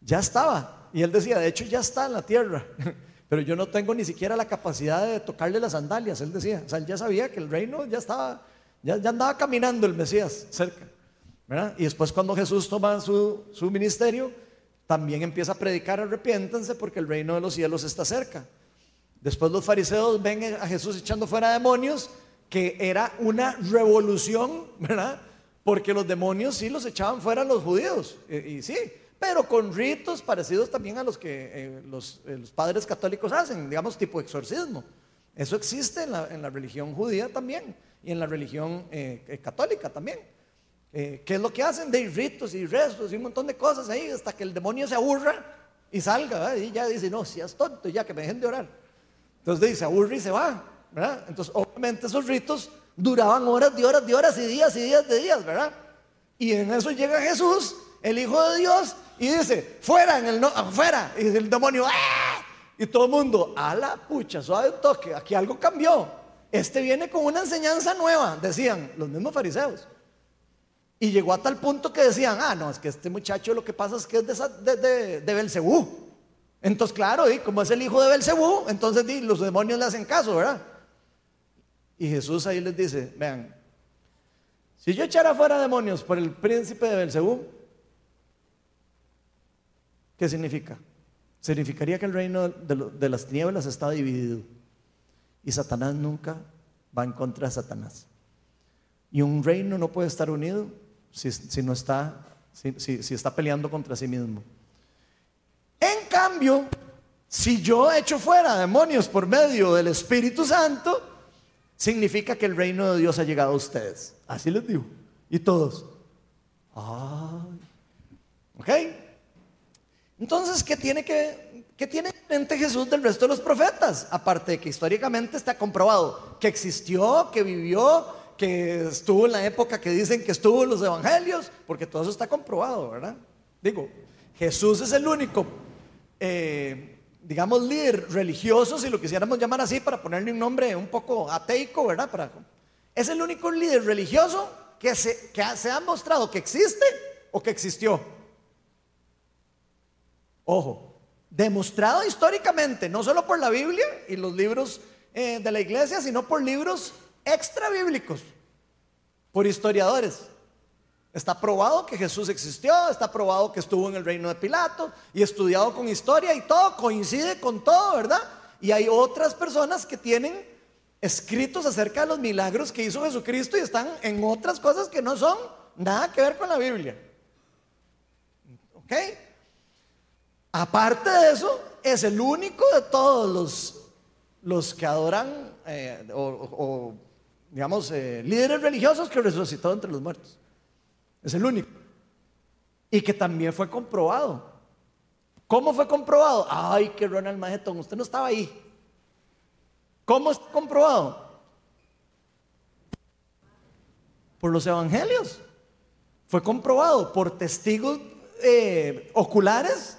Ya estaba. Y él decía, de hecho ya está en la tierra. Pero yo no tengo ni siquiera la capacidad de tocarle las sandalias. Él decía, o sea, él ya sabía que el reino ya estaba, ya, andaba caminando el Mesías cerca. Y después cuando Jesús toma su, su ministerio, también empieza a predicar, arrepiéntanse porque el reino de los cielos está cerca. Después los fariseos ven a Jesús echando fuera demonios, que era una revolución, ¿verdad? Porque los demonios sí los echaban fuera los judíos. Y, sí, pero con ritos parecidos también a los que eh, los, eh, los padres católicos hacen, digamos tipo exorcismo. Eso existe en la, en la religión judía también y en la religión eh, eh, católica también. Eh, ¿Qué es lo que hacen? De ritos y restos y un montón de cosas ahí hasta que el demonio se aburra y salga ¿verdad? y ya dice, no, seas tonto, ya que me dejen de orar. Entonces dice, aburre y se va, ¿verdad? Entonces, obviamente esos ritos duraban horas de horas de horas y días y días de días, ¿verdad? Y en eso llega Jesús, el Hijo de Dios, y dice, fuera, en el no, afuera. Y el demonio, ¡ah! Y todo el mundo, a la pucha, suave toque, aquí algo cambió. Este viene con una enseñanza nueva, decían los mismos fariseos. Y llegó a tal punto que decían, ah, no, es que este muchacho lo que pasa es que es de, Belcebú. Entonces, claro, y como es el hijo de Belcebú, entonces los demonios le hacen caso, ¿verdad? Y Jesús ahí les dice, vean, si yo echara fuera demonios por el príncipe de Belcebú, ¿qué significa? Significaría que el reino de, las tinieblas está dividido. Y Satanás nunca va en contra de Satanás. Y un reino no puede estar unido si, si no está, si- si está peleando contra sí mismo. En cambio, si yo echo fuera demonios por medio del Espíritu Santo, significa que el reino de Dios ha llegado a ustedes. Así les digo. Y todos. Ay. ¿Ok? Entonces, ¿qué tiene que qué tiene en mente Jesús del resto de los profetas? Aparte de que históricamente está comprobado que existió, que vivió, que estuvo en la época que dicen que estuvo en los evangelios, porque todo eso está comprobado, ¿verdad? Digo, Jesús es el único, eh, digamos, líder religioso, si lo quisiéramos llamar así, para ponerle un nombre un poco ateico, ¿verdad? Es el único líder religioso que se, que se ha mostrado que existe o que existió. Ojo, demostrado históricamente, no solo por la Biblia y los libros eh, de la iglesia, sino por libros extra bíblicos, por historiadores. Está probado que Jesús existió, está probado que estuvo en el reino de Pilato y estudiado con historia y todo, coincide con todo, ¿verdad? Y hay otras personas que tienen escritos acerca de los milagros que hizo Jesucristo y están en otras cosas que no son nada que ver con la Biblia. ¿Ok? Aparte de eso, es el único de todos los, los que adoran eh, o, digamos, eh, líderes religiosos que resucitó entre los muertos. Es el único. Y que también fue comprobado. ¿Cómo fue comprobado? Ay, que Ronald Majetón, usted no estaba ahí. ¿Cómo está comprobado? Por los evangelios. Fue comprobado por testigos eh, oculares.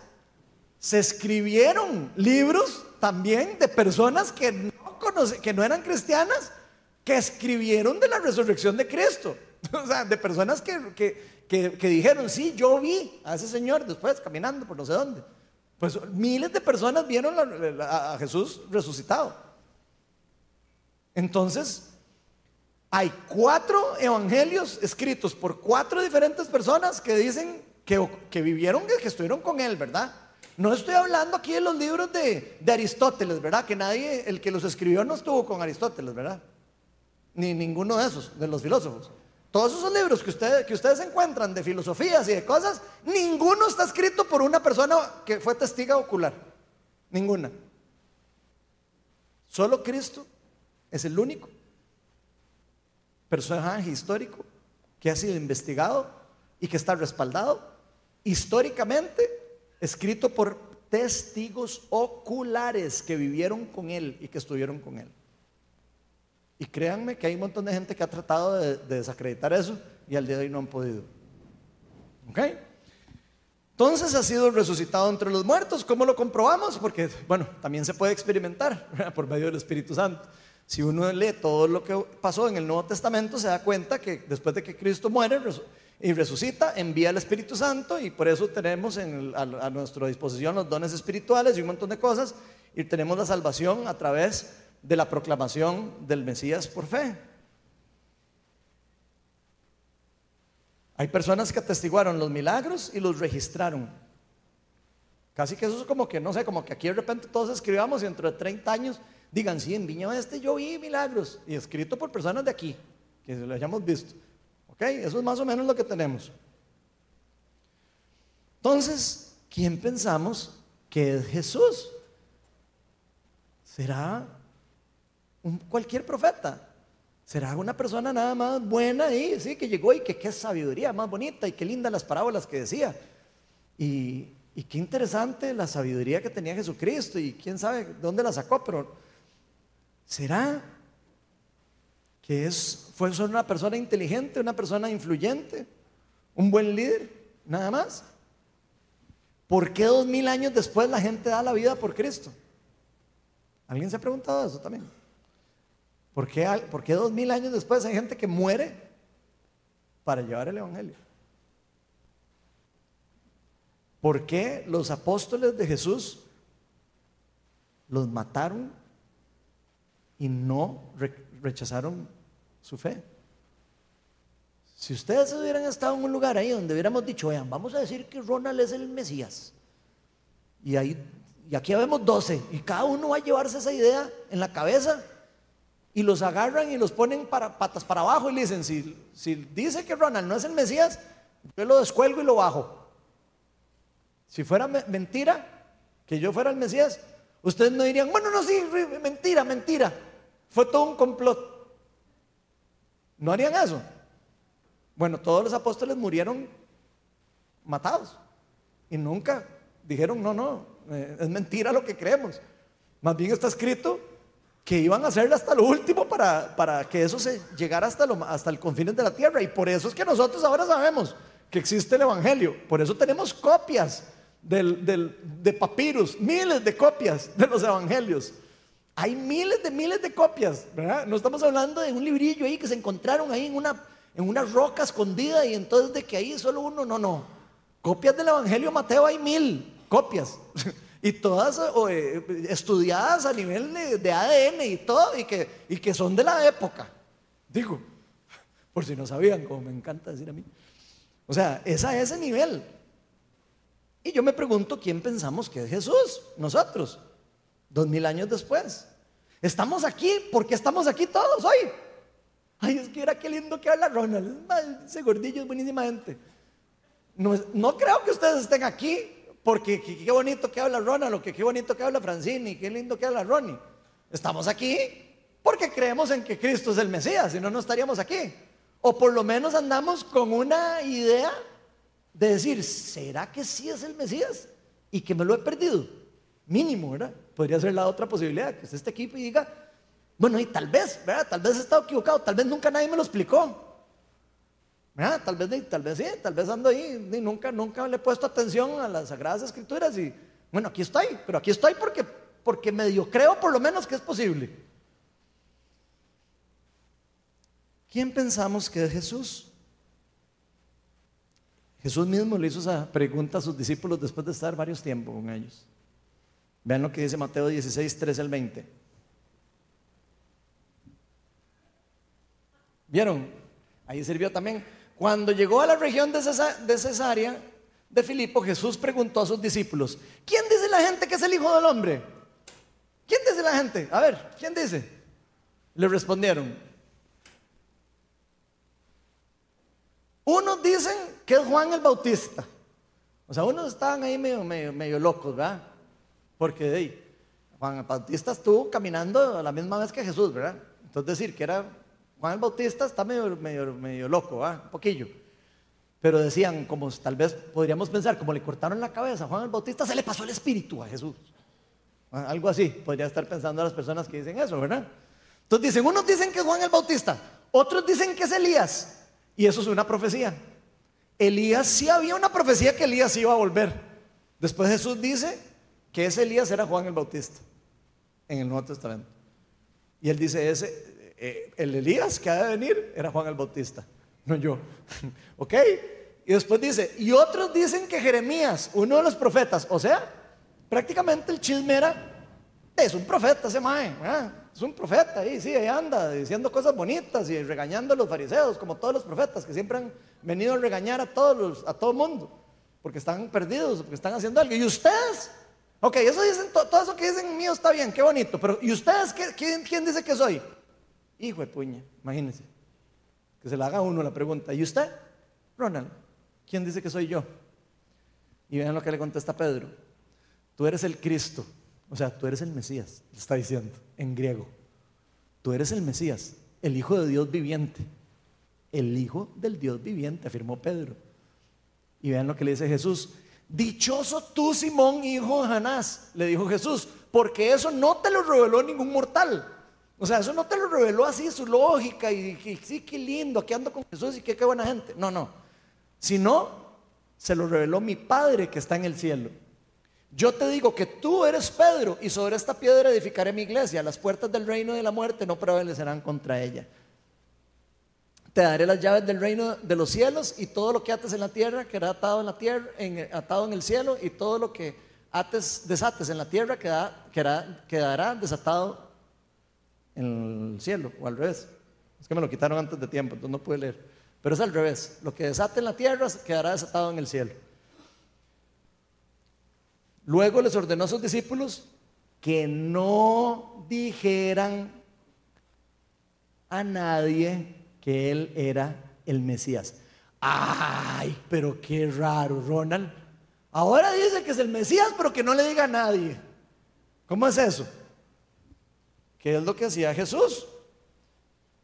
Se escribieron libros también de personas que no, que no eran cristianas, que escribieron de la resurrección de Cristo. O sea, de personas que, que- que- que dijeron, sí, yo vi a ese señor después caminando por no sé dónde. Pues miles de personas vieron a Jesús resucitado. Entonces, hay cuatro evangelios escritos por cuatro diferentes personas que dicen que, que vivieron, que estuvieron con él, ¿verdad? No estoy hablando aquí de los libros de Aristóteles, ¿verdad? Que nadie, el que los escribió no estuvo con Aristóteles, ¿verdad? Ni ninguno de esos, de los filósofos. Todos esos libros que, ustedes que ustedes encuentran de filosofías y de cosas, ninguno está escrito por una persona que fue testiga ocular. Ninguna. Solo Cristo es el único personaje histórico que ha sido investigado y que está respaldado históricamente, escrito por testigos oculares que vivieron con él y que estuvieron con él. Y créanme que hay un montón de gente que ha tratado de, de desacreditar eso y al día de hoy no han podido. ¿Ok? Entonces ha sido resucitado entre los muertos. ¿Cómo lo comprobamos? Porque, bueno, también se puede experimentar por medio del Espíritu Santo. Si uno lee todo lo que pasó en el Nuevo Testamento, se da cuenta que después de que Cristo muere y resucita, envía el Espíritu Santo y por eso tenemos a, a nuestra disposición los dones espirituales y un montón de cosas y tenemos la salvación a través de la proclamación del Mesías por fe. Hay personas que atestiguaron los milagros y los registraron. Casi que eso es como que, no sé, como que aquí de repente todos escribamos y dentro de 30 años digan, sí, en Viña Este yo vi milagros y escrito por personas de aquí, que lo hayamos visto. ¿Ok? Eso es más o menos lo que tenemos. Entonces, ¿quién pensamos que es Jesús? ¿Será cualquier profeta? ¿Será una persona nada más buena ahí, sí, que llegó y que qué sabiduría más bonita y qué lindas las parábolas que decía? Y, y qué interesante la sabiduría que tenía Jesucristo y quién sabe dónde la sacó, pero ¿será que es, fue solo una persona inteligente, una persona influyente, un buen líder, nada más? ¿Por qué dos mil años después la gente da la vida por Cristo? ¿Alguien se ha preguntado eso también? ¿Por qué, dos mil años después hay gente que muere para llevar el Evangelio? ¿Por qué los apóstoles de Jesús los mataron y no rechazaron su fe? Si ustedes hubieran estado en un lugar ahí donde hubiéramos dicho, vean, vamos a decir que Ronald es el Mesías, y ahí y aquí vemos 12, y cada uno va a llevarse esa idea en la cabeza y los agarran y los ponen para, patas para abajo y le dicen, si, si dice que Ronald no es el Mesías, yo lo descuelgo y lo bajo. Si fuera mentira, que yo fuera el Mesías, ustedes no dirían, bueno, no, sí, mentira, mentira. Fue todo un complot. No harían eso. Bueno, todos los apóstoles murieron matados y nunca dijeron, no, no, eh, es mentira lo que creemos. Más bien está escrito que iban a hacerlo hasta lo último para, para que eso se llegara hasta, lo, hasta el confines de la tierra. Y por eso es que nosotros ahora sabemos que existe el Evangelio. Por eso tenemos copias de papiros, miles de copias de los Evangelios. Hay miles de miles de copias, ¿verdad? No estamos hablando de un librillo ahí que se encontraron ahí en una, en una roca escondida y entonces de que ahí solo uno, no, no. Copias del Evangelio Mateo hay mil copias. y todas eh, estudiadas a nivel de, ADN y todo, y que, y que son de la época. Digo, por si no sabían, como me encanta decir a mí. O sea, es a ese nivel. Y yo me pregunto quién pensamos que es Jesús, nosotros, dos mil años después. Estamos aquí porque estamos aquí todos hoy. Ay, es que era qué lindo que habla Ronald. Ese gordillo es buenísima gente. No, no creo que ustedes estén aquí porque qué bonito que habla Ronald, o que qué bonito que habla Francini, qué lindo que habla Ronnie. Estamos aquí porque creemos en que Cristo es el Mesías, si no, no estaríamos aquí. O por lo menos andamos con una idea de decir, ¿será que sí es el Mesías? Y que me lo he perdido. Mínimo, ¿verdad? Podría ser la otra posibilidad, que esté este equipo y diga, bueno, y tal vez, ¿verdad? Tal vez he estado equivocado, tal vez nunca nadie me lo explicó. Tal vez, tal vez sí, tal vez ando ahí, nunca, nunca le he puesto atención a las Sagradas Escrituras y bueno, aquí estoy, pero aquí estoy porque, porque medio creo por lo menos que es posible. ¿Quién pensamos que es Jesús? Jesús mismo le hizo esa pregunta a sus discípulos después de estar varios tiempos con ellos. Vean lo que dice Mateo 16, 13 al 20. ¿Vieron? Ahí sirvió también cuando llegó a la región de Cesarea de Filipo, Jesús preguntó a sus discípulos, ¿quién dice la gente que es el Hijo del Hombre? ¿Quién dice la gente? A ver, ¿quién dice? Le respondieron. Unos dicen que es Juan el Bautista. O sea, unos estaban ahí medio, locos, ¿verdad? Porque Juan el Bautista estuvo caminando a la misma vez que Jesús, ¿verdad? Entonces decir que era Juan el Bautista está medio, medio, medio loco, ¿ah? un poquillo. Pero decían, como tal vez podríamos pensar, como le cortaron la cabeza a Juan el Bautista, se le pasó el espíritu a Jesús. Algo así, podría estar pensando a las personas que dicen eso, ¿verdad? Entonces dicen, unos dicen que es Juan el Bautista, otros dicen que es Elías. Y eso es una profecía. Elías sí había una profecía que Elías iba a volver. Después Jesús dice que ese Elías era Juan el Bautista en el Nuevo Testamento. Y él dice, ese, eh, el Elías que ha de venir era Juan el Bautista, no yo. ¿Ok? Y después dice, y otros dicen que Jeremías, uno de los profetas, o sea, prácticamente el chisme era, es un profeta ese mae, es un profeta ahí, sí, ahí anda diciendo cosas bonitas y regañando a los fariseos, como todos los profetas que siempre han venido a regañar a todos a todo mundo, porque están perdidos, porque están haciendo algo. ¿Y ustedes? Ok, eso dicen, todo eso que dicen mío está bien, qué bonito, pero ¿y ustedes quién, quién dice que soy? Hijo de puña, imagínense. Que se le haga uno la pregunta. ¿Y usted? Ronald, ¿quién dice que soy yo? Y vean lo que le contesta Pedro. Tú eres el Cristo, o sea, tú eres el Mesías, le está diciendo en griego. Tú eres el Mesías, el Hijo de Dios viviente. El Hijo del Dios viviente, afirmó Pedro. Y vean lo que le dice Jesús. Dichoso tú, Simón, hijo de Janás, le dijo Jesús, porque eso no te lo reveló ningún mortal. O sea, eso no te lo reveló así su lógica y, sí, qué lindo, aquí ando con Jesús y qué, qué buena gente. No, no. Sino, se lo reveló mi Padre que está en el cielo. Yo te digo que tú eres Pedro y sobre esta piedra edificaré mi iglesia. Las puertas del reino de la muerte no prevalecerán contra ella. Te daré las llaves del reino de los cielos y todo lo que ates en la tierra quedará atado en la tierra, atado en el cielo y todo lo que ates, desates en la tierra quedará, quedará desatado cielo o al revés. Es que me lo quitaron antes de tiempo, entonces no pude leer. Pero es al revés. Lo que desate en la tierra quedará desatado en el cielo. Luego les ordenó a sus discípulos que no dijeran a nadie que él era el Mesías. Ay, pero qué raro, Ronald. Ahora dice que es el Mesías, pero que no le diga a nadie. ¿Cómo es eso? ¿Qué es lo que hacía Jesús?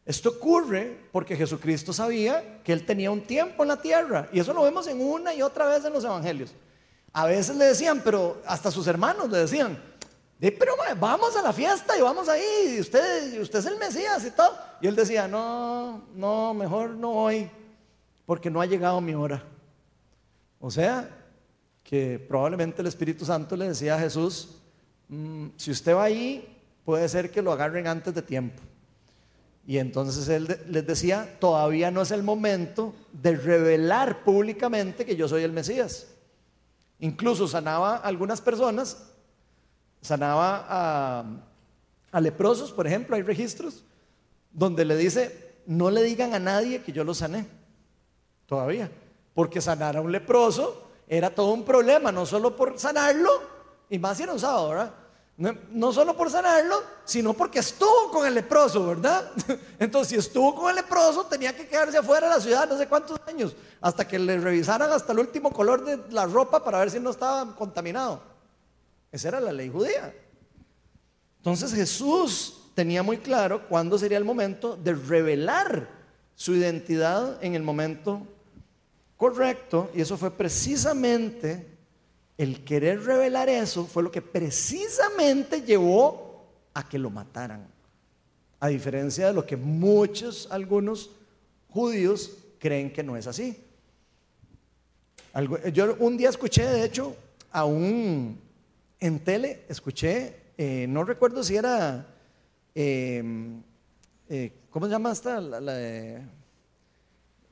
Esto ocurre porque Jesucristo sabía que él tenía un tiempo en la tierra. Y eso lo vemos en una y otra vez en los evangelios. A veces le decían, pero hasta sus hermanos le decían, pero vamos a la fiesta y vamos ahí, usted, usted es el Mesías y todo. Y él decía, no, no, mejor no voy, porque no ha llegado mi hora. O sea, que probablemente el Espíritu Santo le decía a Jesús, mm, si usted va ahí, puede ser que lo agarren antes de tiempo. Y entonces él les decía, todavía no es el momento de revelar públicamente que yo soy el Mesías. Incluso sanaba a algunas personas sanaba a, leprosos, por ejemplo, hay registros donde le dice, no le digan a nadie que yo lo sané, todavía, porque sanar a un leproso era todo un problema, no solo por sanarlo, y más si era un sábado, ¿verdad? No, solo por sanarlo, sino porque estuvo con el leproso, ¿verdad? Entonces, si estuvo con el leproso, tenía que quedarse afuera de la ciudad no sé cuántos años, hasta que le revisaran hasta el último color de la ropa para ver si no estaba contaminado. Esa era la ley judía. Entonces Jesús tenía muy claro cuándo sería el momento de revelar su identidad en el momento correcto. Y eso fue precisamente el querer revelar eso, fue lo que precisamente llevó a que lo mataran. A diferencia de lo que muchos, algunos judíos creen que no es así. Yo un día escuché, de hecho, a un en tele escuché, eh, no recuerdo si era, em, eh, ¿cómo se llama esta?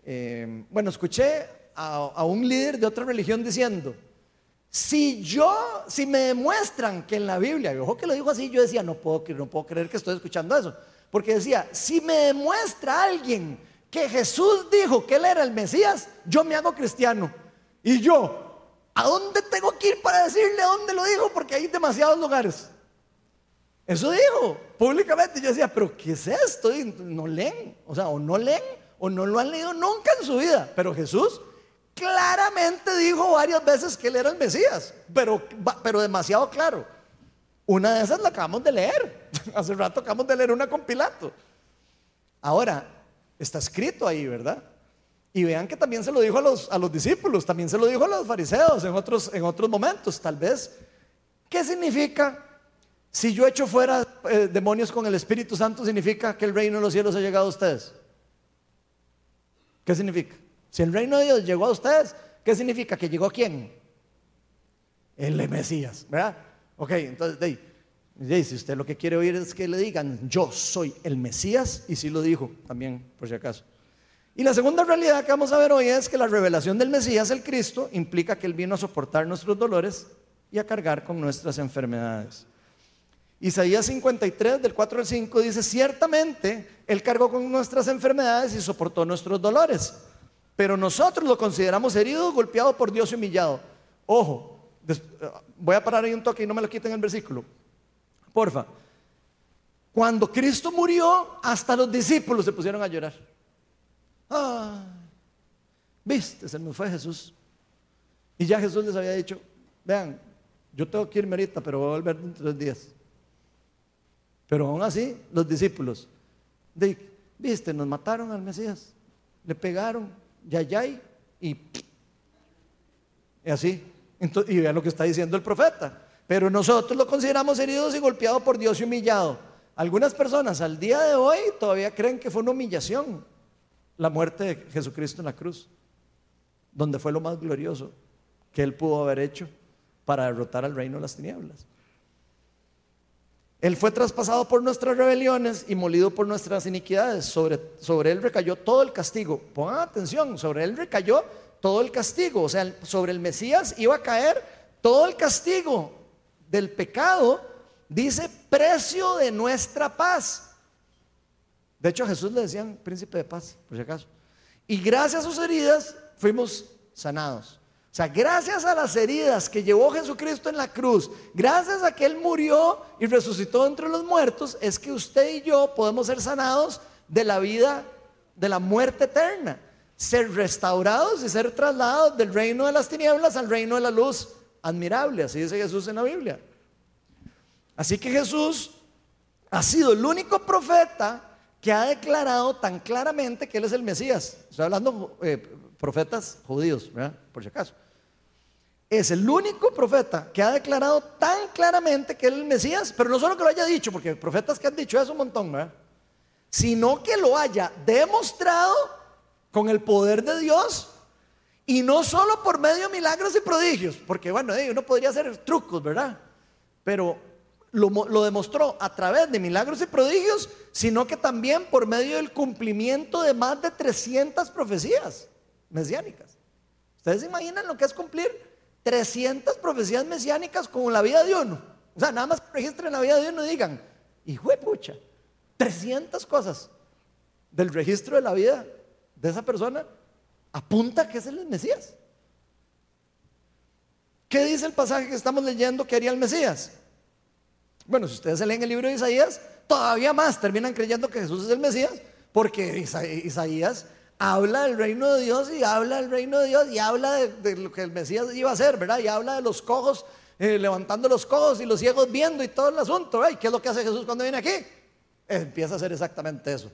Em, bueno, escuché a, un líder de otra religión diciendo, si yo, si me demuestran que en la Biblia, ojo que lo dijo así, yo decía, no puedo, no puedo creer que estoy escuchando eso, porque decía, si me demuestra alguien que Jesús dijo que él era el Mesías, yo me hago cristiano. Y yo, ¿A dónde tengo que ir para decirle dónde lo dijo? Porque hay demasiados lugares. Eso dijo públicamente. Yo decía, pero ¿qué es esto? no leen. O sea, o no leen o no lo han leído nunca en su vida. Pero Jesús dijo varias veces que él era el Mesías. Pero, pero demasiado claro. Una de esas la acabamos de leer. Hace rato acabamos de leer una compilato. Ahora, está escrito ahí, ¿verdad? Y vean que también se lo dijo a los, a los discípulos, también se lo dijo a los fariseos en otros, en otros momentos, tal vez. ¿Qué significa? Si yo echo fuera eh, demonios con el Espíritu Santo, ¿significa que el reino de los cielos ha llegado a ustedes? ¿Qué significa? Si el reino de Dios llegó a ustedes, ¿qué significa? ¿Que llegó quién? El Mesías, ¿verdad? Ok, entonces, si usted lo que quiere oír es que le digan, yo soy el Mesías, y si lo dijo también, por si acaso. Y la segunda realidad que vamos a ver hoy es que la revelación del Mesías, el Cristo, implica que Él vino a soportar nuestros dolores y a cargar con nuestras enfermedades. Isaías 53, del 4 al 5, dice, ciertamente Él cargó con nuestras enfermedades y soportó nuestros dolores, pero nosotros lo consideramos herido, golpeado por Dios y humillado. Ojo, voy a parar ahí un toque y no me lo quiten el versículo. Porfa. Cuando Cristo murió, hasta los discípulos se pusieron a llorar. Viste, se me fue Jesús. Y ya Jesús les había dicho, vean, yo tengo que irme ahorita, pero voy a volver dentro de tres días. Pero aún así, los discípulos, viste, nos mataron al Mesías, le pegaron, yayay, y, y así. Y vean lo que está diciendo el profeta. Pero nosotros lo consideramos heridos y golpeado por Dios y humillado. Algunas personas al día de hoy todavía creen que fue una humillación la muerte de Jesucristo en la cruz, donde fue lo más glorioso que él pudo haber hecho para derrotar al reino de las tinieblas. Él fue traspasado por nuestras rebeliones y molido por nuestras iniquidades. Sobre, sobre él recayó todo el castigo. Pongan atención, sobre él recayó todo el castigo. O sea, sobre el Mesías iba a caer todo el castigo del pecado. Dice precio de nuestra paz. De hecho, a Jesús le decían príncipe de paz, por si acaso. Y gracias a sus heridas fuimos sanados. O sea, gracias a las heridas que llevó Jesucristo en la cruz, gracias a que Él murió y resucitó entre los muertos, es que usted y yo podemos ser sanados de la vida, de la muerte eterna, ser restaurados y ser trasladados del reino de las tinieblas al reino de la luz admirable, así dice Jesús en la Biblia. Así que Jesús ha sido el único profeta que ha declarado tan claramente que Él es el Mesías. Estoy hablando eh, profetas judíos, ¿verdad? por si acaso es el único profeta que ha declarado tan claramente que es el Mesías, pero no solo que lo haya dicho, porque profetas que han dicho eso un montón, ¿verdad? sino que lo haya demostrado con el poder de Dios y no solo por medio de milagros y prodigios, porque bueno, uno podría hacer trucos, ¿verdad? Pero lo, lo, demostró a través de milagros y prodigios, sino que también por medio del cumplimiento de más de 300 profecías mesiánicas. ¿Ustedes se imaginan lo que es cumplir 300 profecías mesiánicas con la vida de uno. O sea, nada más registren la vida de uno y digan, hijo de pucha, 300 cosas del registro de la vida de esa persona apunta que es el Mesías. ¿Qué dice el pasaje que estamos leyendo que haría el Mesías? Bueno, si ustedes se leen el libro de Isaías, todavía más terminan creyendo que Jesús es el Mesías, porque Isaías habla del reino de Dios y habla del reino de Dios y habla de, lo que el Mesías iba a hacer, ¿verdad? Y habla de los cojos eh, levantando los cojos y los ciegos viendo y todo el asunto. ¿Y qué es lo que hace Jesús cuando viene aquí? Empieza a hacer exactamente eso.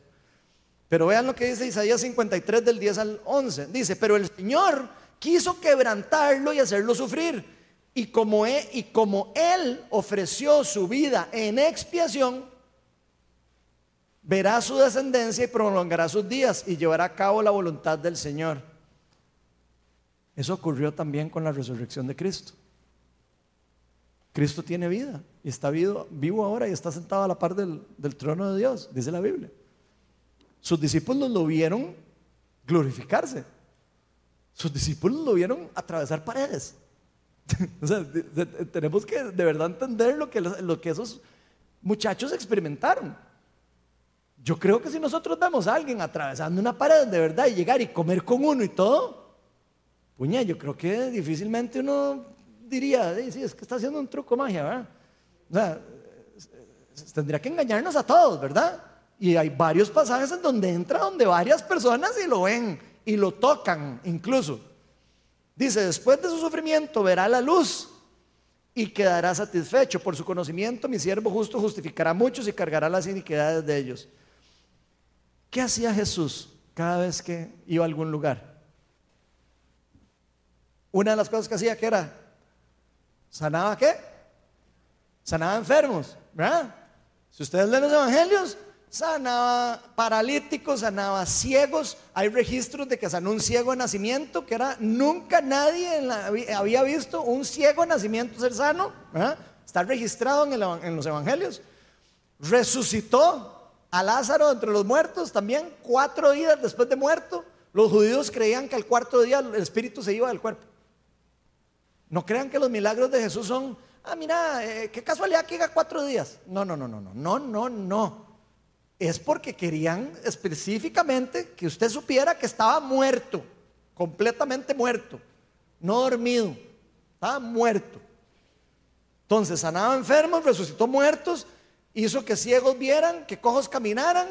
Pero vean lo que dice Isaías 53 del 10 al 11. Dice, pero el Señor quiso quebrantarlo y hacerlo sufrir. Y como, e, y como Él ofreció su vida en expiación, verá su descendencia y prolongará sus días y llevará a cabo la voluntad del Señor. Eso ocurrió también con la resurrección de Cristo. Cristo tiene vida y está vivo, ahora y está sentado a la par del, trono de Dios, dice la Biblia. Sus discípulos lo vieron glorificarse. Sus discípulos lo vieron atravesar paredes. tenemos que de verdad entender lo que esos muchachos experimentaron. Yo creo que si nosotros vemos a alguien atravesando una pared de verdad y llegar y comer con uno y todo, puña, yo creo que difícilmente uno diría, sí, es que está haciendo un truco magia, ¿verdad? O sea, tendría que engañarnos a todos, ¿verdad? Y hay varios pasajes en donde entra donde varias personas y lo ven y lo tocan incluso. Dice, después de su sufrimiento verá la luz y quedará satisfecho. Por su conocimiento mi siervo justo justificará a muchos y cargará las iniquidades de ellos. ¿Qué hacía Jesús cada vez que iba a algún lugar? Una de las cosas que hacía que era, ¿sanaba qué? Sanaba enfermos, ¿verdad? Si ustedes leen los evangelios, sanaba paralíticos, sanaba ciegos. Hay registros de que sanó un ciego de nacimiento, que era nunca nadie había visto un ciego de nacimiento ser sano. Está registrado en los evangelios. Resucitó a Lázaro entre los muertos también, cuatro días después de muerto. Los judíos creían que al cuarto día el espíritu se iba del cuerpo. No crean que los milagros de Jesús son, ah, mira, eh, qué casualidad que llega cuatro días. No, no, no, no, no, no, no, no. Es porque querían específicamente que usted supiera que estaba muerto, completamente muerto, no dormido, estaba muerto. Entonces sanaba enfermos, resucitó muertos, hizo que ciegos vieran, que cojos caminaran,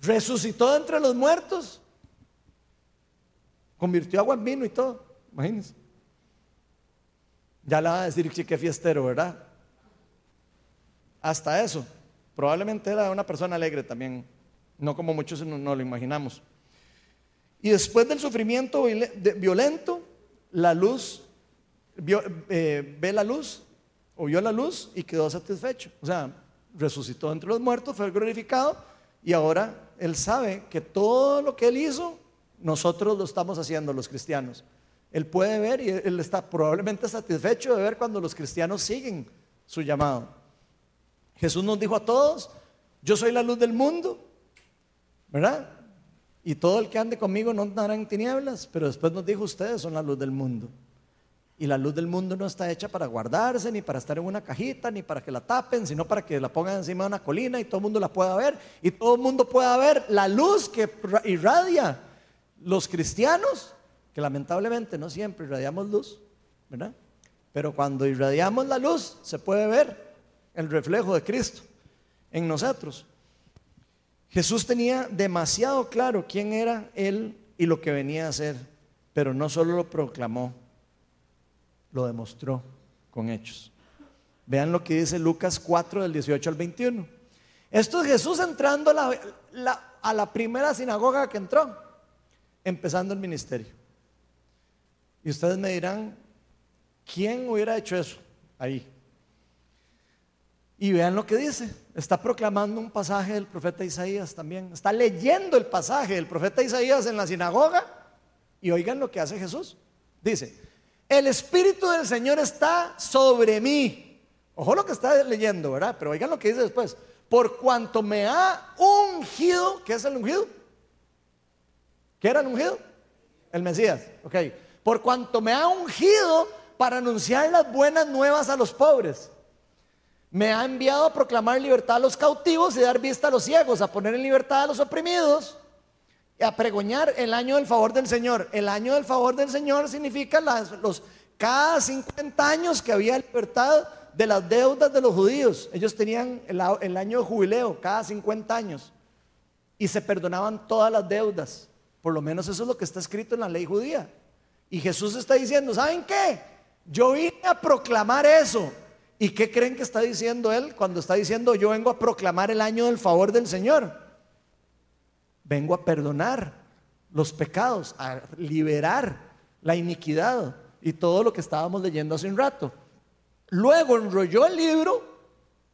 resucitó entre los muertos, convirtió agua en vino y todo. imagínense. Ya le va a decir que fiestero, ¿verdad? Hasta eso. Probablemente era una persona alegre también, no como muchos no, lo imaginamos. Y después del sufrimiento violento, la luz, eh, ve la luz, o vio la luz y quedó satisfecho. O sea, resucitó entre los muertos, fue glorificado y ahora él sabe que todo lo que él hizo, nosotros lo estamos haciendo los cristianos. Él puede ver y él está probablemente satisfecho de ver cuando los cristianos siguen su llamado. Jesús nos dijo a todos, yo soy la luz del mundo, ¿verdad? Y todo el que ande conmigo no andará en tinieblas, pero después nos dijo, ustedes son la luz del mundo. Y la luz del mundo no está hecha para guardarse, ni para estar en una cajita, ni para que la tapen, sino para que la pongan encima de una colina y todo el mundo la pueda ver. Y todo el mundo pueda ver la luz que irradia los cristianos, que lamentablemente no siempre irradiamos luz, ¿verdad? Pero cuando irradiamos la luz se puede ver el reflejo de Cristo en nosotros. Jesús tenía demasiado claro quién era Él y lo que venía a hacer, pero no solo lo proclamó, lo demostró con hechos. Vean lo que dice Lucas 4 del 18 al 21. Esto es Jesús entrando a la, a la primera sinagoga que entró, empezando el ministerio. Y ustedes me dirán, ¿quién hubiera hecho eso ahí? Y vean lo que dice. Está proclamando un pasaje del profeta Isaías también. Está leyendo el pasaje del profeta Isaías en la sinagoga. Y oigan lo que hace Jesús. Dice, el Espíritu del Señor está sobre mí. Ojo lo que está leyendo, ¿verdad? Pero oigan lo que dice después. Por cuanto me ha ungido, ¿qué es el ungido? ¿Qué era el ungido? El Mesías, ok. Por cuanto me ha ungido para anunciar las buenas nuevas a los pobres me ha enviado a proclamar libertad a los cautivos y dar vista a los ciegos, a poner en libertad a los oprimidos a pregoñar el año del favor del Señor. El año del favor del Señor significa los cada 50 años que había libertad de las deudas de los judíos. Ellos tenían el, el año de jubileo cada 50 años y se perdonaban todas las deudas. Por lo menos eso es lo que está escrito en la ley judía. Y Jesús está diciendo, ¿saben qué? Yo vine a proclamar eso. ¿Y qué creen que está diciendo él cuando está diciendo yo vengo a proclamar el año del favor del Señor? Vengo a perdonar los pecados, a liberar la iniquidad y todo lo que estábamos leyendo hace un rato. Luego enrolló el libro,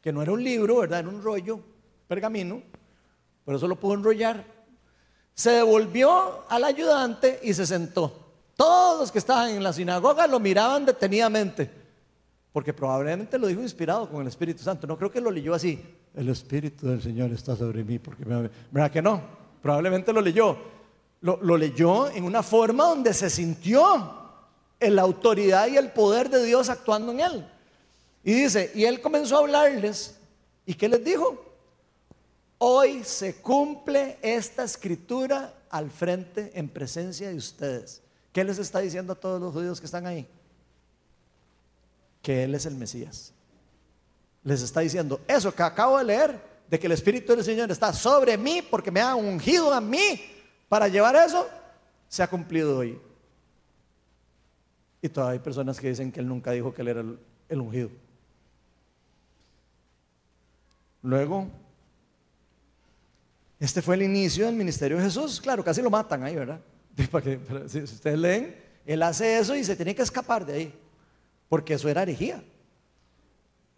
que no era un libro, ¿verdad? Era un rollo, pergamino, por eso lo pudo enrollar. Se devolvió al ayudante y se sentó. Todos los que estaban en la sinagoga lo miraban detenidamente. Porque probablemente lo dijo inspirado con el Espíritu Santo. No creo que lo leyó así. El Espíritu del Señor está sobre mí. Porque me... ¿Verdad que no? Probablemente lo leyó. Lo, leyó en una forma donde se sintió la autoridad y el poder de Dios actuando en él. Y dice, y él comenzó a hablarles. ¿Y qué les dijo? Hoy se cumple esta escritura al frente en presencia de ustedes. ¿Qué les está diciendo a todos los judíos que están ahí? que Él es el Mesías. Les está diciendo, eso que acabo de leer, de que el Espíritu del Señor está sobre mí porque me ha ungido a mí para llevar eso, se ha cumplido hoy. Y todavía hay personas que dicen que Él nunca dijo que Él era el, ungido. Luego, este fue el inicio del ministerio de Jesús. Claro, casi lo matan ahí, ¿verdad? si ustedes leen, Él hace eso y se tiene que escapar de ahí porque eso era herejía.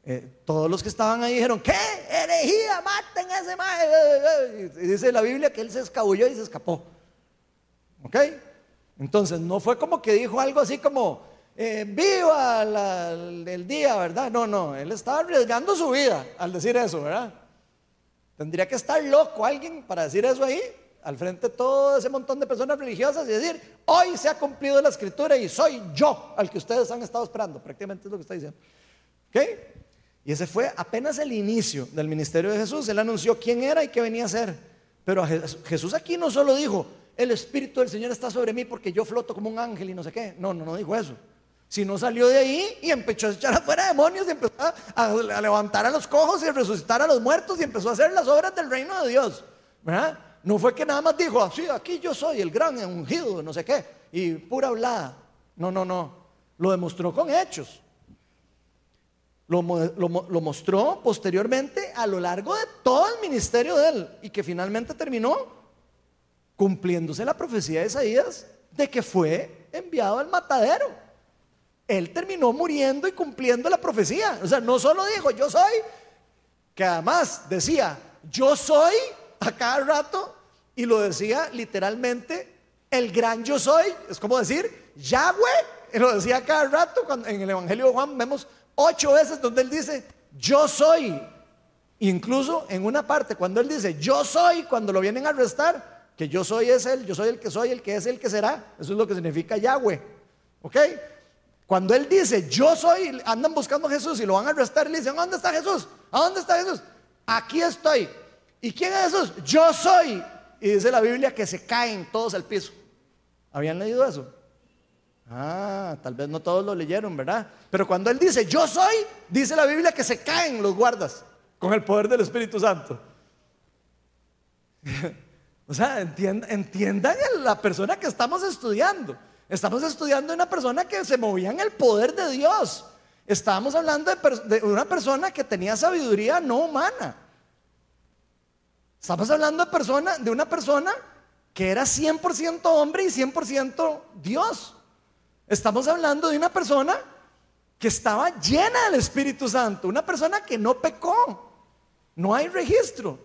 Eh, todos los que estaban ahí dijeron, ¿qué? Herejía, maten a ese maestro. Y dice la Biblia que él se escabulló y se escapó. ¿Ok? Entonces no fue como que dijo algo así como, eh, viva el día, ¿verdad? No, no, él estaba arriesgando su vida al decir eso, ¿verdad? Tendría que estar loco alguien para decir eso ahí al frente de todo ese montón de personas religiosas y decir, hoy se ha cumplido la escritura y soy yo al que ustedes han estado esperando. Prácticamente es lo que está diciendo. ¿Ok? Y ese fue apenas el inicio del ministerio de Jesús. Él anunció quién era y qué venía a hacer. Pero Jesús aquí no solo dijo, el Espíritu del Señor está sobre mí porque yo floto como un ángel y no sé qué. No, no, no dijo eso. Sino salió de ahí y empezó a echar afuera demonios y empezó a, levantar a los cojos y a resucitar a los muertos y empezó a hacer las obras del reino de Dios. No fue que nada más dijo, así, aquí yo soy el gran ungido, no sé qué, y pura hablada. No, no, no. Lo demostró con hechos. Lo, lo, mostró posteriormente a lo largo de todo el ministerio de él y que finalmente terminó cumpliéndose la profecía de Isaías de que fue enviado al matadero. Él terminó muriendo y cumpliendo la profecía. O sea, no solo dijo yo soy, que además decía yo soy a cada rato y lo decía literalmente el gran yo soy. Es como decir Yahweh. Lo decía cada rato cuando en el Evangelio de Juan vemos ocho veces donde él dice, yo soy. Incluso en una parte, cuando él dice, yo soy, cuando lo vienen a arrestar, que yo soy es él, yo soy el que soy, el que es el que será. Eso es lo que significa Yahweh. ¿Ok? Cuando él dice, yo soy, andan buscando a Jesús y lo van a arrestar y le dicen, ¿a dónde está Jesús? ¿A dónde está Jesús? Aquí estoy. ¿Y quién es Jesús? Yo soy. Y dice la Biblia que se caen todos al piso. ¿Habían leído eso? Ah, tal vez no todos lo leyeron, ¿verdad? Pero cuando él dice, yo soy, dice la Biblia que se caen los guardas con el poder del Espíritu Santo. o sea, entiendan, la persona que estamos estudiando. Estamos estudiando una persona que se movía en el poder de Dios. Estábamos hablando de, de una persona que tenía sabiduría no humana. Estamos hablando de, persona, de una persona que era 100% hombre y 100% Dios. Estamos hablando de una persona que estaba llena del Espíritu Santo, una persona que no pecó. No hay registro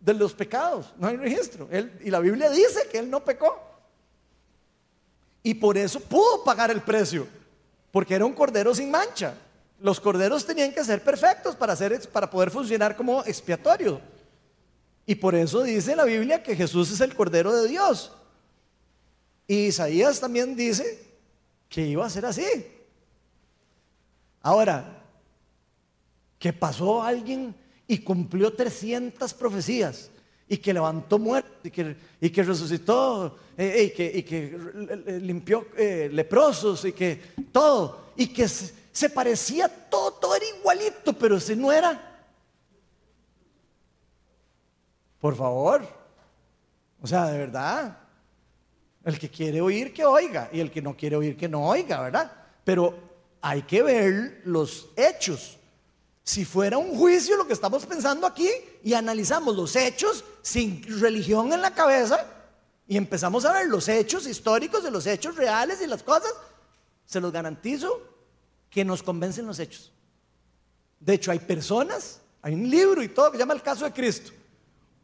de los pecados, no hay registro. y la Biblia dice que él no pecó. Y por eso pudo pagar el precio, porque era un cordero sin mancha. Los corderos tenían que ser perfectos para, para poder funcionar como expiatorio. Y por eso dice la Biblia que Jesús es el cordero de Dios. Y Isaías también dice que iba a ser así. Ahora, que pasó alguien y cumplió 300 profecías y que levantó muertos y que, resucitó y, que, y, que, limpió leprosos y que todo y que se, parecía todo, todo era igualito, pero si no era. Por favor, o sea, de verdad, el que quiere oír, que oiga. Y el que no quiere oír, que no oiga, ¿verdad? Pero hay que ver los hechos. Si fuera un juicio lo que estamos pensando aquí y analizamos los hechos sin religión en la cabeza y empezamos a ver los hechos históricos de los hechos reales y las cosas, se los garantizo que nos convencen los hechos. De hecho, hay personas, hay un libro y todo que se llama El caso de Cristo.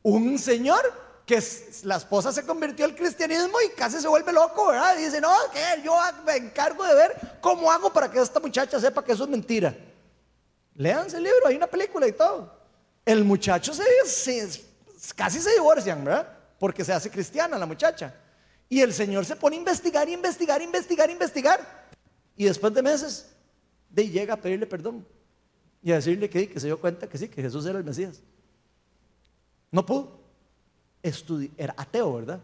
Un señor que la esposa se convirtió al cristianismo y casi se vuelve loco, ¿verdad? Y dice, no, que yo me encargo de ver cómo hago para que esta muchacha sepa que eso es mentira. Léanse el libro, hay una película y todo. El muchacho se, casi se divorcian, ¿verdad? Porque se hace cristiana la muchacha. Y el Señor se pone a investigar, investigar, investigar, investigar. Y después de meses, de llega a pedirle perdón y a decirle que, que se dio cuenta que sí, que Jesús era el Mesías. No pudo era ateo, ¿verdad?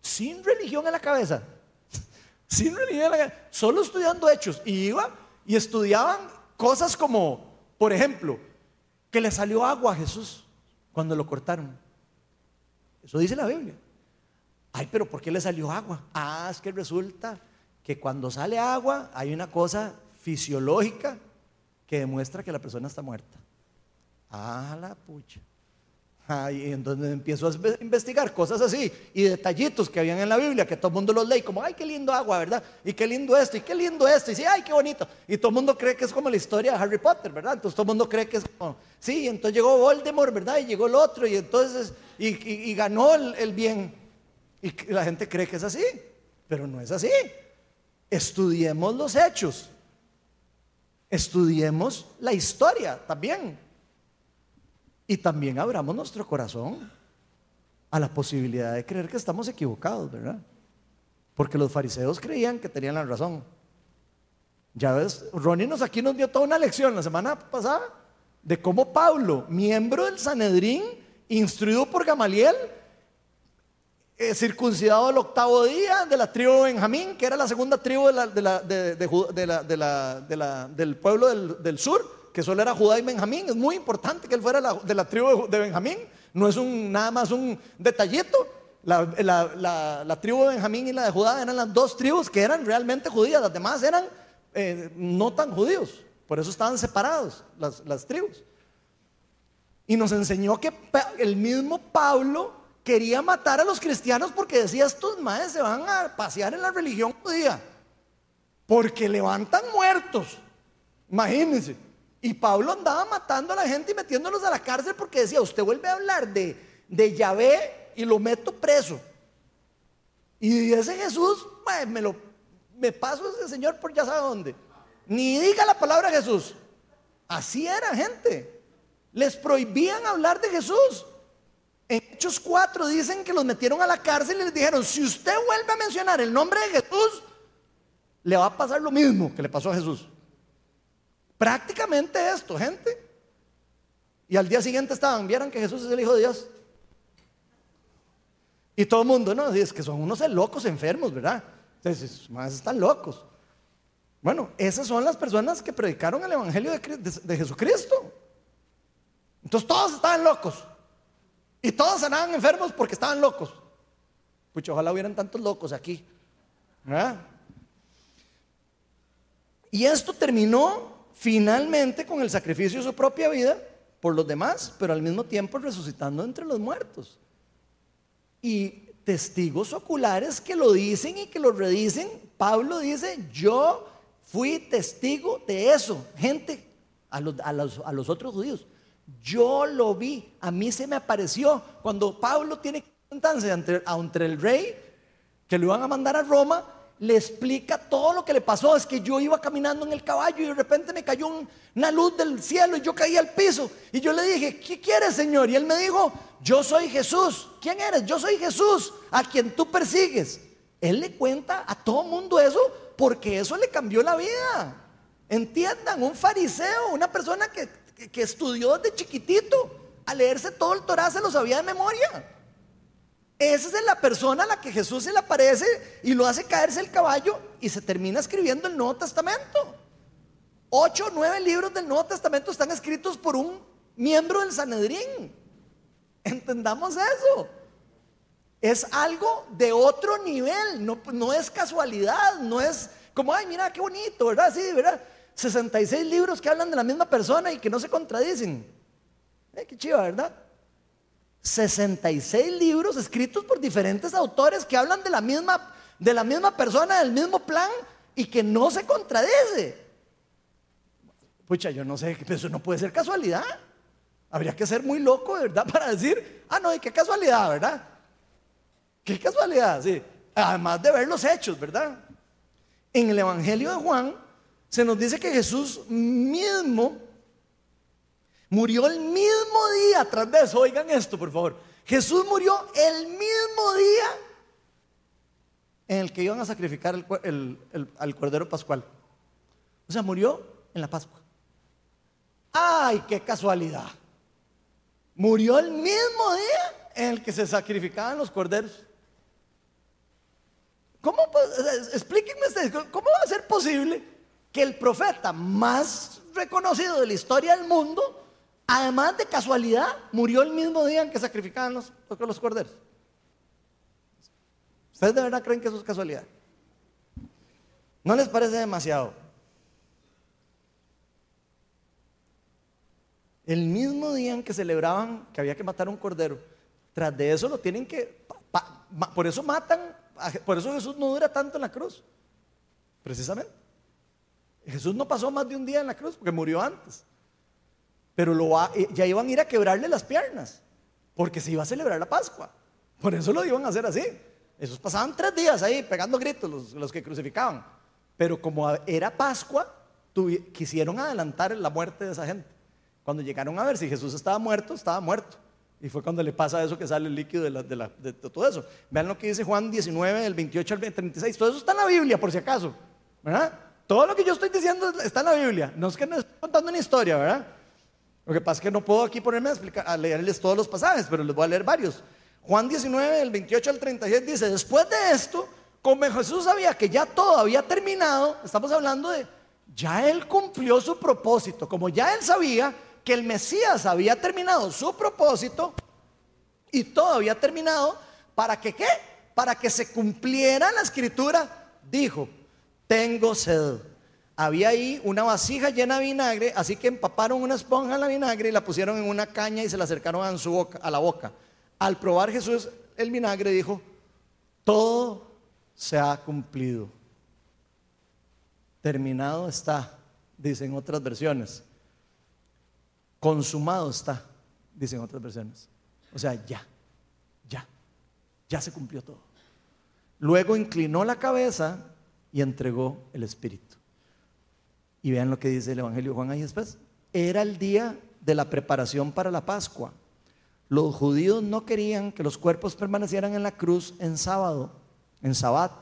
Sin religión en la cabeza. Sin religión en la cabeza. Solo estudiando hechos. Y iba y estudiaban cosas como, por ejemplo, que le salió agua a Jesús cuando lo cortaron. Eso dice la Biblia. Ay, pero ¿por qué le salió agua? Ah, es que resulta que cuando sale agua hay una cosa fisiológica que demuestra que la persona está muerta. Ah, la pucha. Y entonces empiezo a investigar cosas así y detallitos que habían en la Biblia que todo el mundo los lee como, ay, qué lindo agua, ¿verdad? Y qué lindo esto, y qué lindo esto, y sí, ay, qué bonito. Y todo el mundo cree que es como la historia de Harry Potter, ¿verdad? Entonces todo el mundo cree que es como, sí, entonces llegó Voldemort, ¿verdad? Y llegó el otro, y entonces, y, ganó el bien. Y la gente cree que es así, pero no es así. Estudiemos los hechos. Estudiemos la historia también. Y también abramos nuestro corazón a la posibilidad de creer que estamos equivocados, ¿verdad? Porque los fariseos creían que tenían la razón. Ya ves, Ronnie nos aquí nos dio toda una lección la semana pasada de cómo Pablo, miembro del Sanedrín, instruido por Gamaliel, eh, circuncidado el octavo día de la tribu de Benjamín, que era la segunda tribu del pueblo del sur, que solo era Judá y Benjamín. Es muy importante que él fuera de la tribu de Benjamín. No es un, nada más un detallito. La, la- la- tribu de Benjamín y la de Judá eran las dos tribus que eran realmente judías, las demás eran eh, no tan judíos, por eso estaban separados las, las tribus. Y nos enseñó que el mismo Pablo quería matar a los cristianos porque decía, estos maes se van a pasear en la religión judía, porque levantan muertos. Imagínense. Y Pablo andaba matando a la gente y metiéndolos a la cárcel porque decía, usted vuelve a hablar de, de Yahvé y lo meto preso. Y ese Jesús, me lo me paso ese señor por ya sabe dónde. Ni diga la palabra Jesús. Así era gente. Les prohibían hablar de Jesús. En Hechos 4 dicen que los metieron a la cárcel y les dijeron, si usted vuelve a mencionar el nombre de Jesús, le va a pasar lo mismo que le pasó a Jesús. Prácticamente esto, gente. Y al día siguiente estaban, vieron que Jesús es el Hijo de Dios. Y todo el mundo, no, es que son unos locos enfermos, ¿verdad? Entonces, más están locos. Bueno, esas son las personas que predicaron el Evangelio de, Cri- de- de Jesucristo. Entonces todos estaban locos. Y todos andaban enfermos porque estaban locos. Pucha, ojalá hubieran tantos locos aquí. ¿verdad? Y esto terminó finalmente con el sacrificio de su propia vida por los demás, pero al mismo tiempo resucitando entre los muertos. Y testigos oculares que lo dicen y que lo redicen. Pablo dice, yo fui testigo de eso. Gente, a los, otros judíos, yo lo vi, a mí se me apareció. Cuando Pablo tiene que ante, ante el rey, que lo iban a mandar a Roma, le explica todo lo que le pasó. Es que yo iba caminando en el caballo y de repente me cayó un- una luz del cielo y yo caí al piso. Y yo le dije, ¿qué quieres, Señor? Y él me dijo, yo soy Jesús. ¿Quién eres? Yo soy Jesús, a quien tú persigues. Él le cuenta a todo mundo eso porque eso le cambió la vida. Entiendan, un fariseo, una persona que, que- estudió desde chiquitito, a leerse todo el Torah se lo sabía de memoria. Esa es la persona a la que Jesús se le aparece y lo hace caerse el caballo y se termina escribiendo el Nuevo Testamento. Ocho o nueve libros del Nuevo Testamento están escritos por un miembro del Sanedrín. Entendamos eso. Es algo de otro nivel, no, es casualidad, no es como, ay, mira qué bonito, ¿verdad? Sí, ¿verdad? 66 libros que hablan de la misma persona y que no se contradicen. Eh, qué chiva, ¿verdad? 66 libros escritos por diferentes autores que hablan de la misma, de la misma persona, del mismo plan y que no se contradice. Pucha, yo no sé, pero eso no puede ser casualidad. Habría que ser muy loco, verdad, para decir, ah, no, y qué casualidad, ¿verdad? Qué casualidad, sí. Además de ver los hechos, ¿verdad? En el Evangelio de Juan se nos dice que Jesús mismo Murió el mismo día, tras de eso, oigan esto, por favor. Jesús murió el mismo día en el que iban a sacrificar al Cordero Pascual. O sea, murió en la Pascua. ¡Ay, qué casualidad! Murió el mismo día en el que se sacrificaban los corderos. ¿Cómo, explíquenme ustedes, ¿cómo va a ser posible que el profeta más reconocido de la historia del mundo, además de casualidad, murió el mismo día en que sacrificaban los, los corderos? ¿Ustedes de verdad creen que eso es casualidad? ¿No les parece demasiado? El mismo día en que celebraban que había que matar un cordero, tras de eso lo tienen que... pa- por eso matan, a por eso Jesús no dura tanto en la cruz, precisamente. Jesús no pasó más de un día en la cruz porque murió antes. Pero eh, ya iban a ir a quebrarle las piernas porque se iba a celebrar la Pascua. Por eso lo iban a hacer así. Esos pasaban tres días ahí pegando gritos los, que crucificaban. Pero como era Pascua, quisieron adelantar la muerte de esa gente. Cuando llegaron a ver si Jesús estaba muerto, estaba muerto. Y fue cuando le pasa eso que sale el líquido de, todo eso. Vean lo que dice Juan 19, del 28 al 36. Todo eso está en la Biblia, por si acaso. Todo lo que yo estoy diciendo está en la Biblia. No es que no estoy contando una historia, ¿verdad? Lo que pasa es que no puedo aquí ponerme a, explicar, a leerles todos los pasajes, pero les voy a leer varios. Juan 19, del 28 al 36 dice, después de esto, como Jesús sabía que ya todo había terminado, estamos hablando de, ya él cumplió su propósito, como ya él sabía que el Mesías había terminado su propósito y todo había terminado, ¿Para que qué? Para que se cumpliera la escritura. Dijo, tengo sed. Había ahí una vasija llena de vinagre, así que empaparon una esponja en la vinagre y la pusieron en una caña y se la acercaron a, su boca, a la boca. Al probar Jesús el vinagre dijo, todo se ha cumplido. Terminado está, dicen otras versiones. Consumado está, dicen otras versiones. O sea, ya, ya, ya se cumplió todo. Luego inclinó la cabeza y entregó el Espíritu. Y vean lo que dice el Evangelio Juan ahí después. Era el día de la preparación para la Pascua. Los judíos no querían que los cuerpos permanecieran en la cruz en sábado, en sabbat,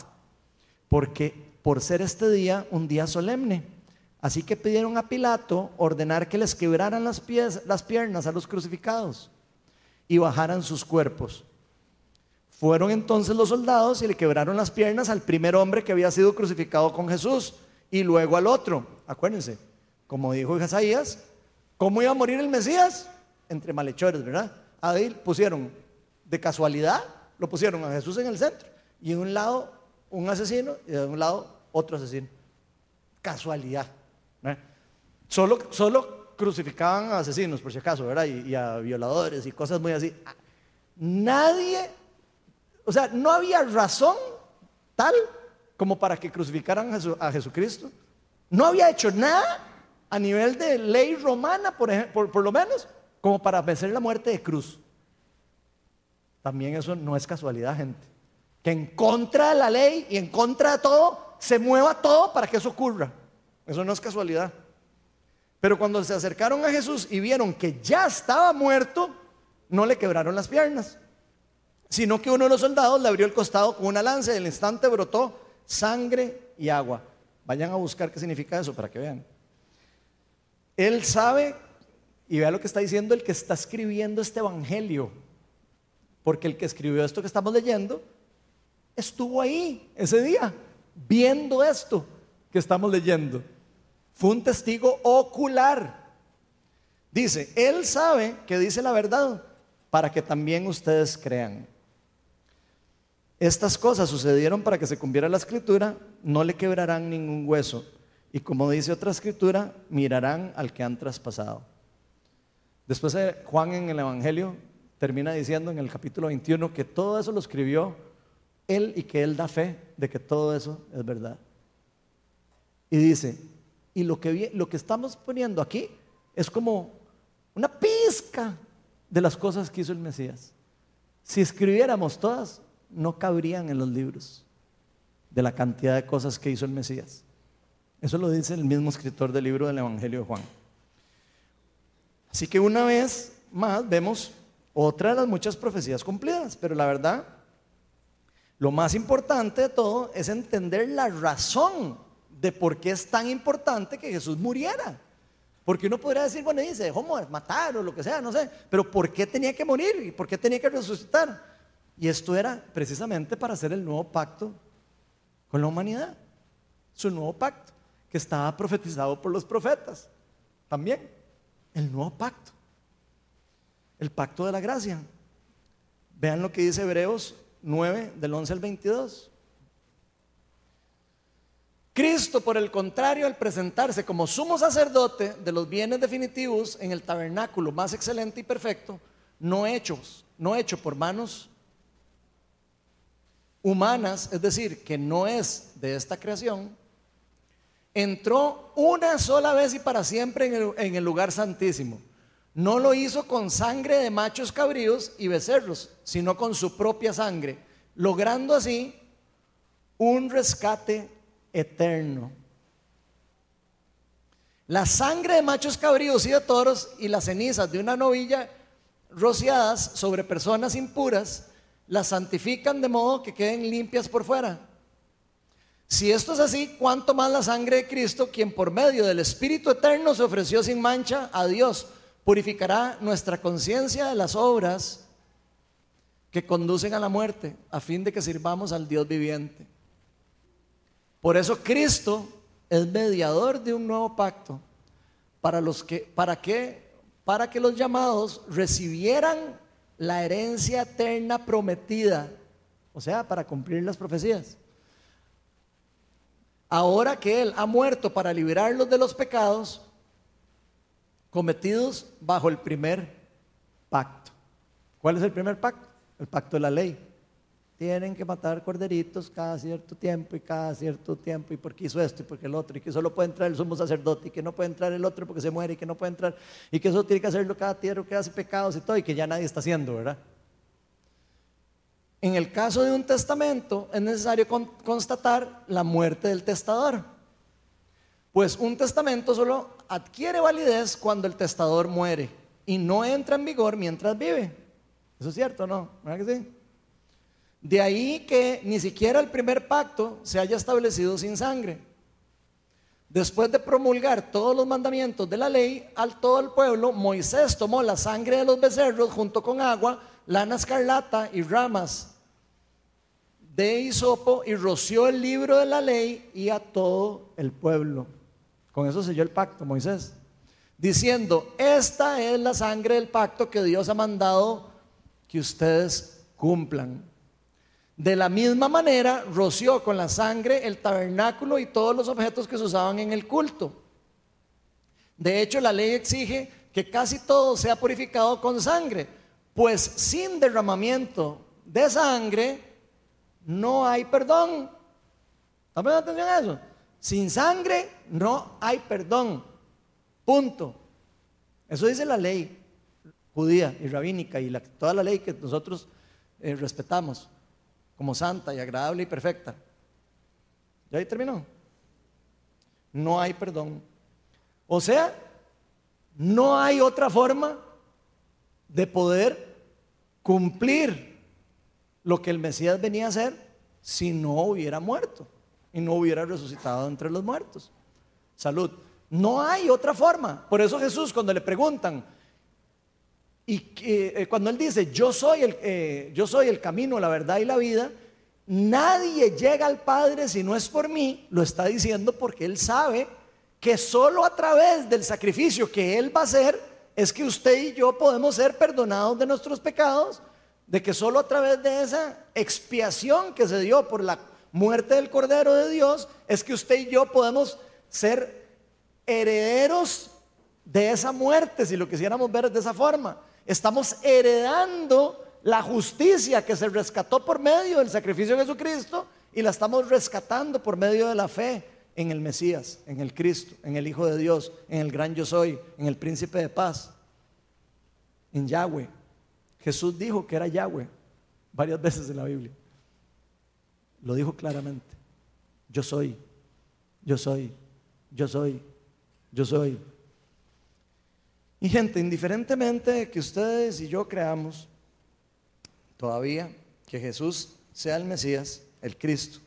porque por ser este día un día solemne. Así que pidieron a Pilato ordenar que les quebraran las, las piernas a los crucificados y bajaran sus cuerpos. Fueron entonces los soldados y le quebraron las piernas al primer hombre que había sido crucificado con Jesús y luego al otro. Acuérdense, como dijo Isaías, ¿cómo iba a morir el Mesías? Entre malhechores, ¿verdad? Ahí pusieron de casualidad, lo pusieron a Jesús en el centro y de un lado un asesino y de un lado otro asesino. Casualidad. Solo, solo crucificaban a asesinos, por si acaso, ¿verdad? Y, y a violadores y cosas muy así. Nadie, o sea, no había razón tal como para que crucificaran a, Jesucristo. No había hecho nada a nivel de ley romana, por, lo menos, como para vencer la muerte de cruz. También eso no es casualidad, gente. Que en contra de la ley y en contra de todo, se mueva todo para que eso ocurra. Eso no es casualidad. Pero cuando se acercaron a Jesús y vieron que ya estaba muerto, no le quebraron las piernas, sino que uno de los soldados le abrió el costado con una lanza y el instante brotó sangre y agua. Vayan a buscar qué significa eso para que vean. Él sabe, y vea lo que está diciendo el que está escribiendo este evangelio, porque el que escribió esto que estamos leyendo estuvo ahí ese día, viendo esto que estamos leyendo. Fue un testigo ocular. Dice, él sabe que dice la verdad para que también ustedes crean. Estas cosas sucedieron para que se cumpliera la escritura, no le quebrarán ningún hueso. Y como dice otra escritura, mirarán al que han traspasado. Después eh, Juan en el Evangelio termina diciendo en el capítulo 21 que todo eso lo escribió él y que él da fe de que todo eso es verdad. Y dice, y lo que, lo que estamos poniendo aquí es como una pizca de las cosas que hizo el Mesías. Si escribiéramos todas, no cabrían en los libros de la cantidad de cosas que hizo el Mesías. Eso lo dice el mismo escritor del libro del Evangelio de Juan. Así que una vez más vemos otra de las muchas profecías cumplidas, pero la verdad, lo más importante de todo es entender la razón de por qué es tan importante que Jesús muriera. Porque uno podría decir, bueno, dice, dejó matar o lo que sea, no sé, pero ¿por qué tenía que morir? ¿Y por qué tenía que resucitar? Y esto era precisamente para hacer el nuevo pacto con la humanidad. Su nuevo pacto, que estaba profetizado por los profetas. También, el nuevo pacto. El pacto de la gracia. Vean lo que dice Hebreos 9, del 11 al 22. Cristo, por el contrario, al presentarse como sumo sacerdote de los bienes definitivos en el tabernáculo más excelente y perfecto, no hechos, no hecho por manos humanas, es decir, que no es de esta creación, entró una sola vez y para siempre en el, lugar santísimo. No lo hizo con sangre de machos cabríos y becerros, sino con su propia sangre, logrando así un rescate eterno. La sangre de machos cabríos y de toros y las cenizas de una novilla rociadas sobre personas impuras las santifican de modo que queden limpias por fuera. Si esto es así, ¿cuánto más la sangre de Cristo, quien por medio del Espíritu Eterno se ofreció sin mancha a Dios, purificará nuestra conciencia de las obras que conducen a la muerte, a fin de que sirvamos al Dios viviente? Por eso Cristo es mediador de un nuevo pacto, para los que, para que, para que los llamados recibieran la herencia eterna prometida o sea, para cumplir las profecías. Ahora que Él ha muerto para liberarlos de los pecados cometidos bajo el primer pacto. ¿Cuál es el primer pacto? El pacto de la ley. Tienen que matar corderitos cada cierto tiempo y cada cierto tiempo y porque hizo esto y porque el otro y que solo puede entrar el sumo sacerdote y que no puede entrar el otro porque se muere y que no puede entrar y que eso tiene que hacerlo cada tierra que hace pecados y todo y que ya nadie está haciendo, ¿verdad? En el caso de un testamento es necesario constatar la muerte del testador. Pues un testamento solo adquiere validez cuando el testador muere y no entra en vigor mientras vive. Eso es cierto, ¿no? ¿Verdad que sí? De ahí que ni siquiera el primer pacto se haya establecido sin sangre. Después de promulgar todos los mandamientos de la ley al todo el pueblo, Moisés tomó la sangre de los becerros junto con agua, lana escarlata y ramas de hisopo y roció el libro de la ley y a todo el pueblo. Con eso selló el pacto Moisés, diciendo, esta es la sangre del pacto que Dios ha mandado que ustedes cumplan. De la misma manera, roció con la sangre el tabernáculo y todos los objetos que se usaban en el culto. De hecho, la ley exige que casi todo sea purificado con sangre, pues sin derramamiento de sangre no hay perdón. ¿Están atención a eso? Sin sangre no hay perdón. Punto. Eso dice la ley judía y rabínica y toda la ley que nosotros eh, respetamos como santa y agradable y perfecta. ¿Ya ahí terminó? No hay perdón. O sea, no hay otra forma de poder cumplir lo que el Mesías venía a hacer si no hubiera muerto y no hubiera resucitado entre los muertos. Salud. No hay otra forma. Por eso Jesús cuando le preguntan, y eh, cuando él dice, yo soy, el, eh, yo soy el camino, la verdad y la vida, nadie llega al Padre si no es por mí, lo está diciendo porque él sabe que solo a través del sacrificio que él va a hacer es que usted y yo podemos ser perdonados de nuestros pecados, de que solo a través de esa expiación que se dio por la muerte del Cordero de Dios es que usted y yo podemos ser herederos de esa muerte, si lo quisiéramos ver de esa forma. Estamos heredando la justicia que se rescató por medio del sacrificio de Jesucristo y la estamos rescatando por medio de la fe en el Mesías, en el Cristo, en el Hijo de Dios, en el gran yo soy, en el príncipe de paz, en Yahweh. Jesús dijo que era Yahweh varias veces en la Biblia. Lo dijo claramente. Yo soy, yo soy, yo soy, yo soy. Y gente, indiferentemente que ustedes y yo creamos todavía que Jesús sea el Mesías, el Cristo,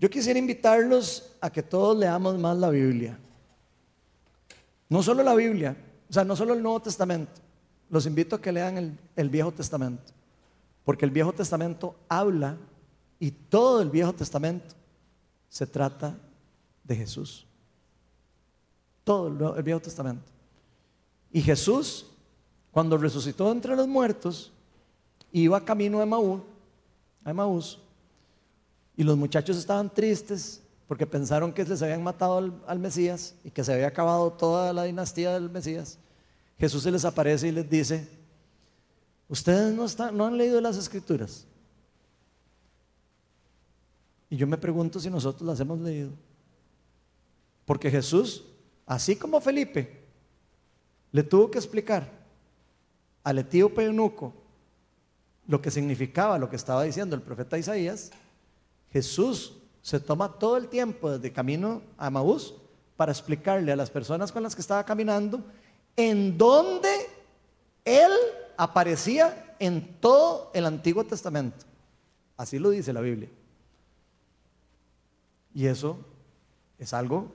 yo quisiera invitarlos a que todos leamos más la Biblia. No solo la Biblia, o sea, no solo el Nuevo Testamento. Los invito a que lean el, el Viejo Testamento. Porque el Viejo Testamento habla y todo el Viejo Testamento se trata de Jesús. Todo el Viejo Testamento. Y Jesús, cuando resucitó entre los muertos, iba camino a Maús, a Maús, y los muchachos estaban tristes porque pensaron que les habían matado al, Mesías y que se había acabado toda la dinastía del Mesías. Jesús se les aparece y les dice, ustedes no, están, no han leído las escrituras. Y yo me pregunto si nosotros las hemos leído. Porque Jesús, así como Felipe, le tuvo que explicar al etíope eunuco lo que significaba lo que estaba diciendo el profeta Isaías, Jesús se toma todo el tiempo desde camino a Maús para explicarle a las personas con las que estaba caminando en dónde Él aparecía en todo el Antiguo Testamento. Así lo dice la Biblia. Y eso es algo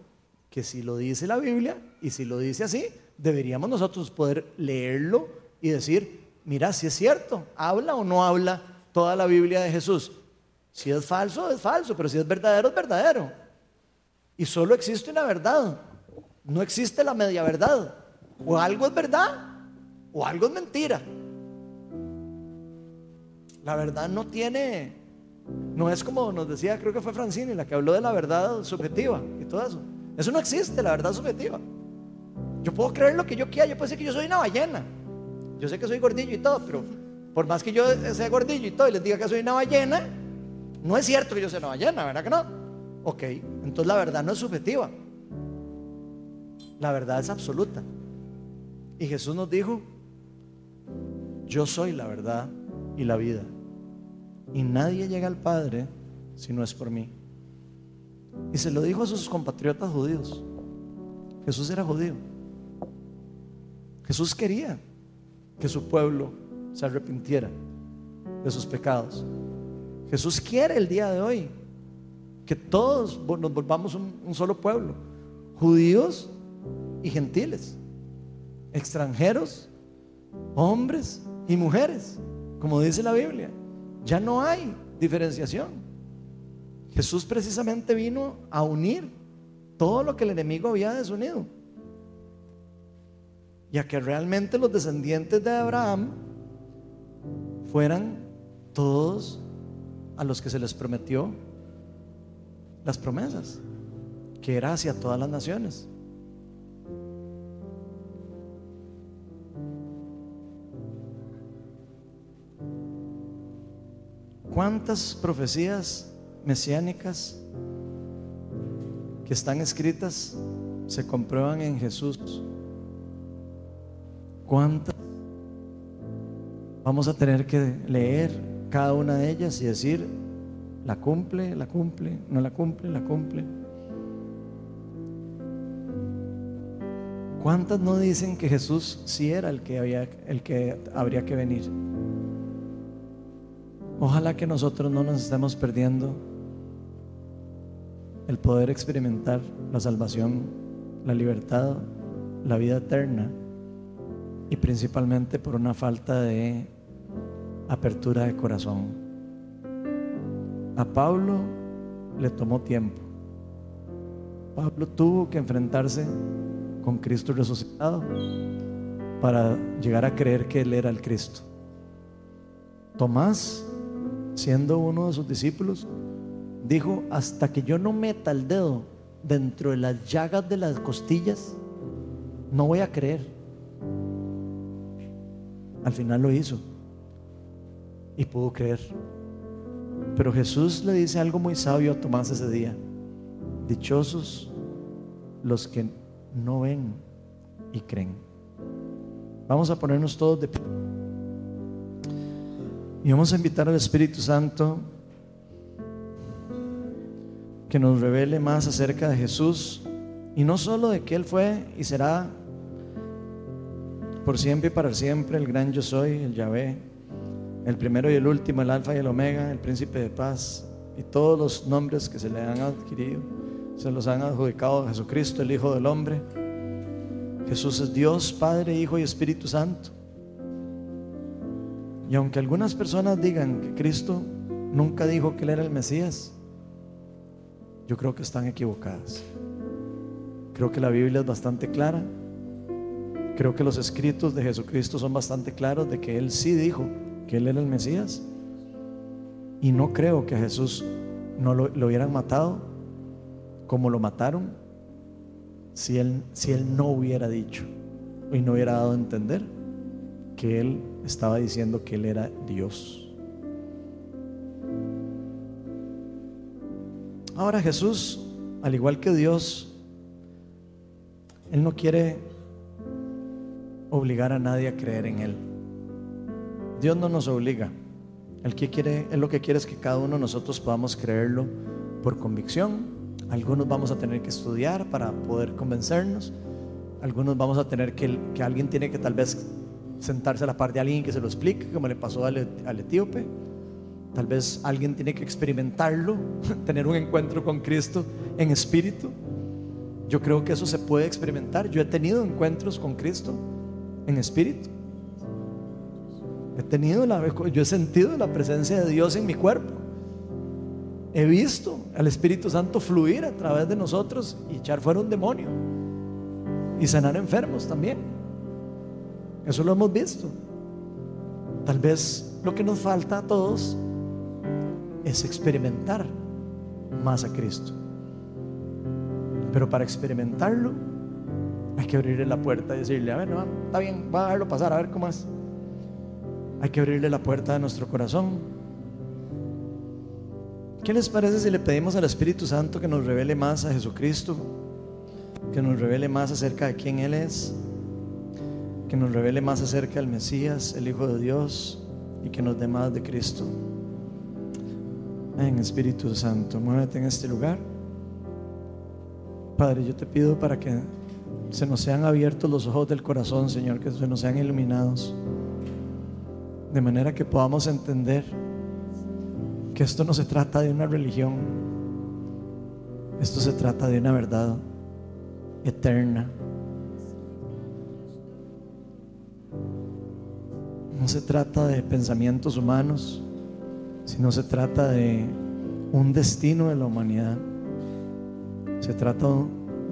que si lo dice la Biblia y si lo dice así, deberíamos nosotros poder leerlo y decir, mira, si es cierto, habla o no habla toda la Biblia de Jesús. Si es falso, es falso, pero si es verdadero, es verdadero. Y solo existe una verdad, no existe la media verdad. O algo es verdad o algo es mentira. La verdad no tiene, no es como nos decía, creo que fue Francine la que habló de la verdad subjetiva y todo eso. Eso no existe, la verdad subjetiva. Yo puedo creer lo que yo quiera, yo puedo decir que yo soy una ballena. Yo sé que soy gordillo y todo, pero por más que yo sea gordillo y todo y les diga que soy una ballena, no es cierto que yo sea una ballena, ¿verdad que no? Ok, entonces la verdad no es subjetiva. La verdad es absoluta. Y Jesús nos dijo, yo soy la verdad y la vida. Y nadie llega al Padre si no es por mí. Y se lo dijo a sus compatriotas judíos. Jesús era judío. Jesús quería que su pueblo se arrepintiera de sus pecados. Jesús quiere el día de hoy que todos nos volvamos un, un solo pueblo, judíos y gentiles, extranjeros, hombres y mujeres, como dice la Biblia. Ya no hay diferenciación. Jesús precisamente vino a unir todo lo que el enemigo había desunido. Y a que realmente los descendientes de Abraham fueran todos a los que se les prometió las promesas, que era hacia todas las naciones. ¿Cuántas profecías mesiánicas que están escritas se comprueban en Jesús? ¿Cuántas? Vamos a tener que leer cada una de ellas y decir, la cumple, la cumple, no la cumple, la cumple. ¿Cuántas no dicen que Jesús sí era el que, había, el que habría que venir? Ojalá que nosotros no nos estemos perdiendo el poder experimentar la salvación, la libertad, la vida eterna y principalmente por una falta de apertura de corazón. A Pablo le tomó tiempo. Pablo tuvo que enfrentarse con Cristo resucitado para llegar a creer que Él era el Cristo. Tomás siendo uno de sus discípulos, dijo, hasta que yo no meta el dedo dentro de las llagas de las costillas, no voy a creer. Al final lo hizo y pudo creer. Pero Jesús le dice algo muy sabio a Tomás ese día. Dichosos los que no ven y creen. Vamos a ponernos todos de pie. Y vamos a invitar al Espíritu Santo que nos revele más acerca de Jesús y no solo de que Él fue y será por siempre y para siempre el gran yo soy, el Yahvé, el primero y el último, el alfa y el omega, el príncipe de paz y todos los nombres que se le han adquirido, se los han adjudicado a Jesucristo, el Hijo del Hombre. Jesús es Dios, Padre, Hijo y Espíritu Santo. Y aunque algunas personas digan que Cristo nunca dijo que Él era el Mesías, yo creo que están equivocadas. Creo que la Biblia es bastante clara. Creo que los escritos de Jesucristo son bastante claros de que Él sí dijo que Él era el Mesías. Y no creo que a Jesús no lo, hubieran matado como lo mataron si él, si él no hubiera dicho y no hubiera dado a entender que Él estaba diciendo que Él era Dios. Ahora Jesús, al igual que Dios, Él no quiere obligar a nadie a creer en Él. Dios no nos obliga. Él, que quiere, él lo que quiere es que cada uno de nosotros podamos creerlo por convicción. Algunos vamos a tener que estudiar para poder convencernos. Algunos vamos a tener que, que alguien tiene que tal vez sentarse a la par de alguien que se lo explique, como le pasó al, etíope. Tal vez alguien tiene que experimentarlo, tener un encuentro con Cristo en espíritu. Yo creo que eso se puede experimentar. Yo he tenido encuentros con Cristo en espíritu. He tenido la, yo he sentido la presencia de Dios en mi cuerpo. He visto al Espíritu Santo fluir a través de nosotros y echar fuera un demonio y sanar enfermos también. Eso lo hemos visto. Tal vez lo que nos falta a todos es experimentar más a Cristo. Pero para experimentarlo hay que abrirle la puerta y decirle, a ver, no, está bien, va a dejarlo pasar, a ver cómo es. Hay que abrirle la puerta de nuestro corazón. ¿Qué les parece si le pedimos al Espíritu Santo que nos revele más a Jesucristo? Que nos revele más acerca de quién Él es. Que nos revele más acerca del Mesías, el Hijo de Dios. Y que nos dé más de Cristo. En Espíritu Santo, muévete en este lugar. Padre, yo te pido para que se nos sean abiertos los ojos del corazón, Señor, que se nos sean iluminados, de manera que podamos entender que esto no se trata de una religión, esto se trata de una verdad eterna. No se trata de pensamientos humanos, sino se trata de un destino de la humanidad. Se trata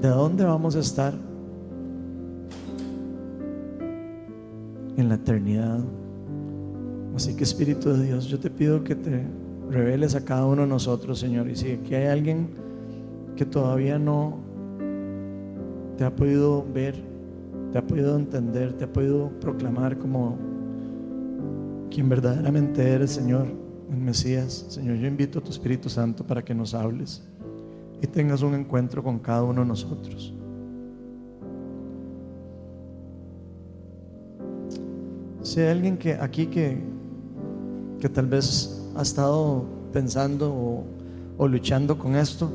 de dónde vamos a estar en la eternidad. Así que Espíritu de Dios, yo te pido que te reveles a cada uno de nosotros, Señor. Y si aquí hay alguien que todavía no te ha podido ver, te ha podido entender, te ha podido proclamar como quien verdaderamente eres, Señor, el Mesías, Señor, yo invito a tu Espíritu Santo para que nos hables y tengas un encuentro con cada uno de nosotros. Si hay alguien que aquí que, que tal vez ha estado pensando o, luchando con esto,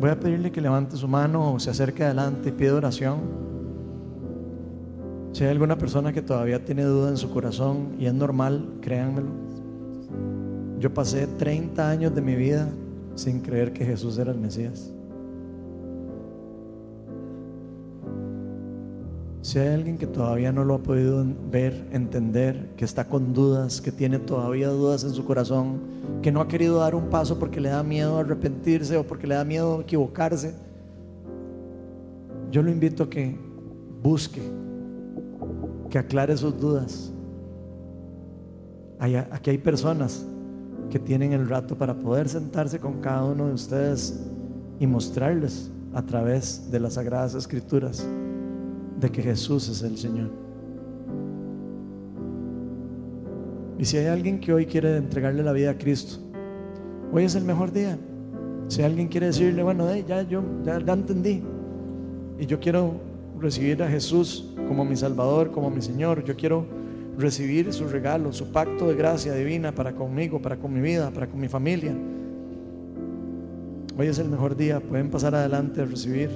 voy a pedirle que levante su mano o se acerque adelante y pida oración. Si hay alguna persona que todavía tiene duda en su corazón y es normal, créanmelo. Yo pasé 30 años de mi vida sin creer que Jesús era el Mesías. Si hay alguien que todavía no lo ha podido ver, entender, que está con dudas, que tiene todavía dudas en su corazón, que no ha querido dar un paso porque le da miedo arrepentirse o porque le da miedo equivocarse, yo lo invito a que busque, que aclare sus dudas. Aquí hay personas que tienen el rato para poder sentarse con cada uno de ustedes y mostrarles a través de las sagradas escrituras de que Jesús es el Señor. Y si hay alguien que hoy quiere entregarle la vida a Cristo, hoy es el mejor día. Si alguien quiere decirle, bueno, ya yo ya, entendí y yo quiero recibir a Jesús como mi Salvador, como mi Señor, yo quiero recibir su regalo, su pacto de gracia divina para conmigo, para con mi vida, para con mi familia. Hoy es el mejor día, pueden pasar adelante a recibir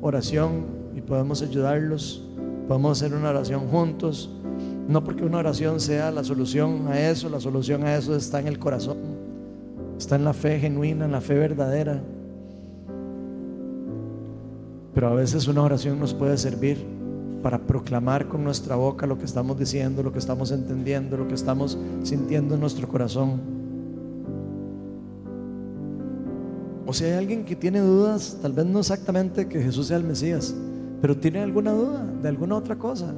oración y podemos ayudarlos, podemos hacer una oración juntos. No porque una oración sea la solución a eso, la solución a eso está en el corazón, está en la fe genuina, en la fe verdadera. Pero a veces una oración nos puede servir para proclamar con nuestra boca lo que estamos diciendo, lo que estamos entendiendo, lo que estamos sintiendo en nuestro corazón. O si hay alguien que tiene dudas, tal vez no exactamente que Jesús sea el Mesías, pero tiene alguna duda de alguna otra cosa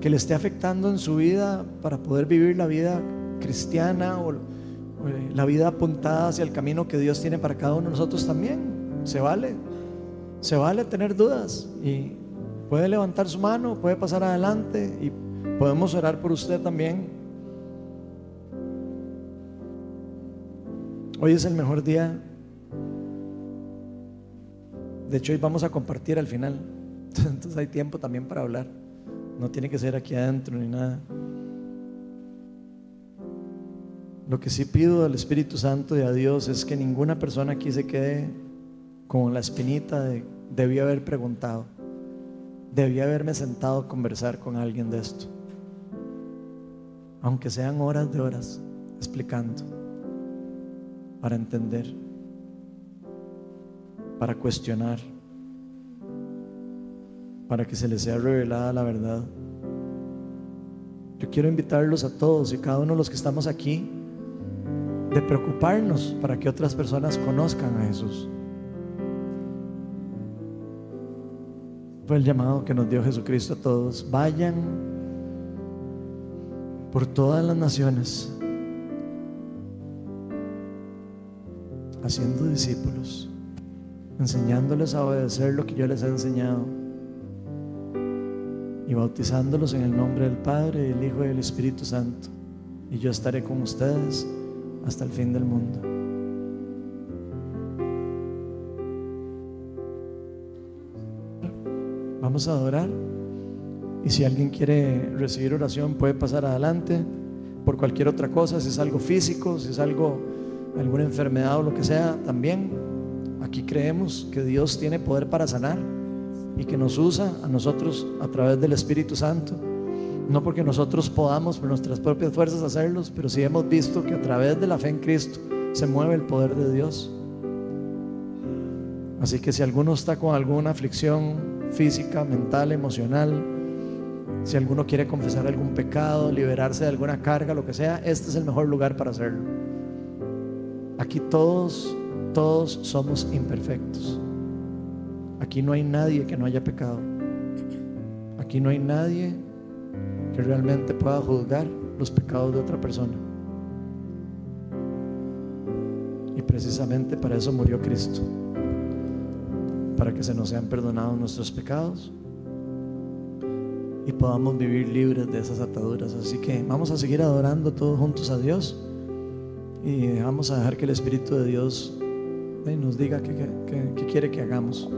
que le esté afectando en su vida para poder vivir la vida cristiana o, la vida apuntada hacia el camino que Dios tiene para cada uno de nosotros también. Se vale, se vale tener dudas y puede levantar su mano, puede pasar adelante y podemos orar por usted también. Hoy es el mejor día de hecho, hoy vamos a compartir al final. Entonces hay tiempo también para hablar. No tiene que ser aquí adentro ni nada. Lo que sí pido al Espíritu Santo y a Dios es que ninguna persona aquí se quede con la espinita de debí haber preguntado, debí haberme sentado a conversar con alguien de esto. Aunque sean horas de horas explicando para entender para cuestionar, para que se les sea revelada la verdad. Yo quiero invitarlos a todos y cada uno de los que estamos aquí de preocuparnos para que otras personas conozcan a Jesús. Fue el llamado que nos dio Jesucristo a todos. Vayan por todas las naciones, haciendo discípulos, enseñándoles a obedecer lo que yo les he enseñado y bautizándolos en el nombre del Padre, del Hijo y del Espíritu Santo. Y yo estaré con ustedes hasta el fin del mundo. Vamos a adorar. Y si alguien quiere recibir oración, puede pasar adelante por cualquier otra cosa, si es algo físico, si es algo, alguna enfermedad o lo que sea, también. Aquí creemos que Dios tiene poder para sanar y que nos usa a nosotros a través del Espíritu Santo. No porque nosotros podamos por nuestras propias fuerzas hacerlos, pero sí hemos visto que a través de la fe en Cristo se mueve el poder de Dios. Así que si alguno está con alguna aflicción física, mental, emocional, si alguno quiere confesar algún pecado, liberarse de alguna carga, lo que sea, este es el mejor lugar para hacerlo. Aquí todos, todos somos imperfectos. Aquí no hay nadie que no haya pecado. Aquí no hay nadie que realmente pueda juzgar los pecados de otra persona. Y precisamente para eso murió Cristo. Para que se nos sean perdonados nuestros pecados y podamos vivir libres de esas ataduras. Así que vamos a seguir adorando todos juntos a Dios y vamos a dejar que el Espíritu de Dios eh, nos diga qué, quiere que hagamos.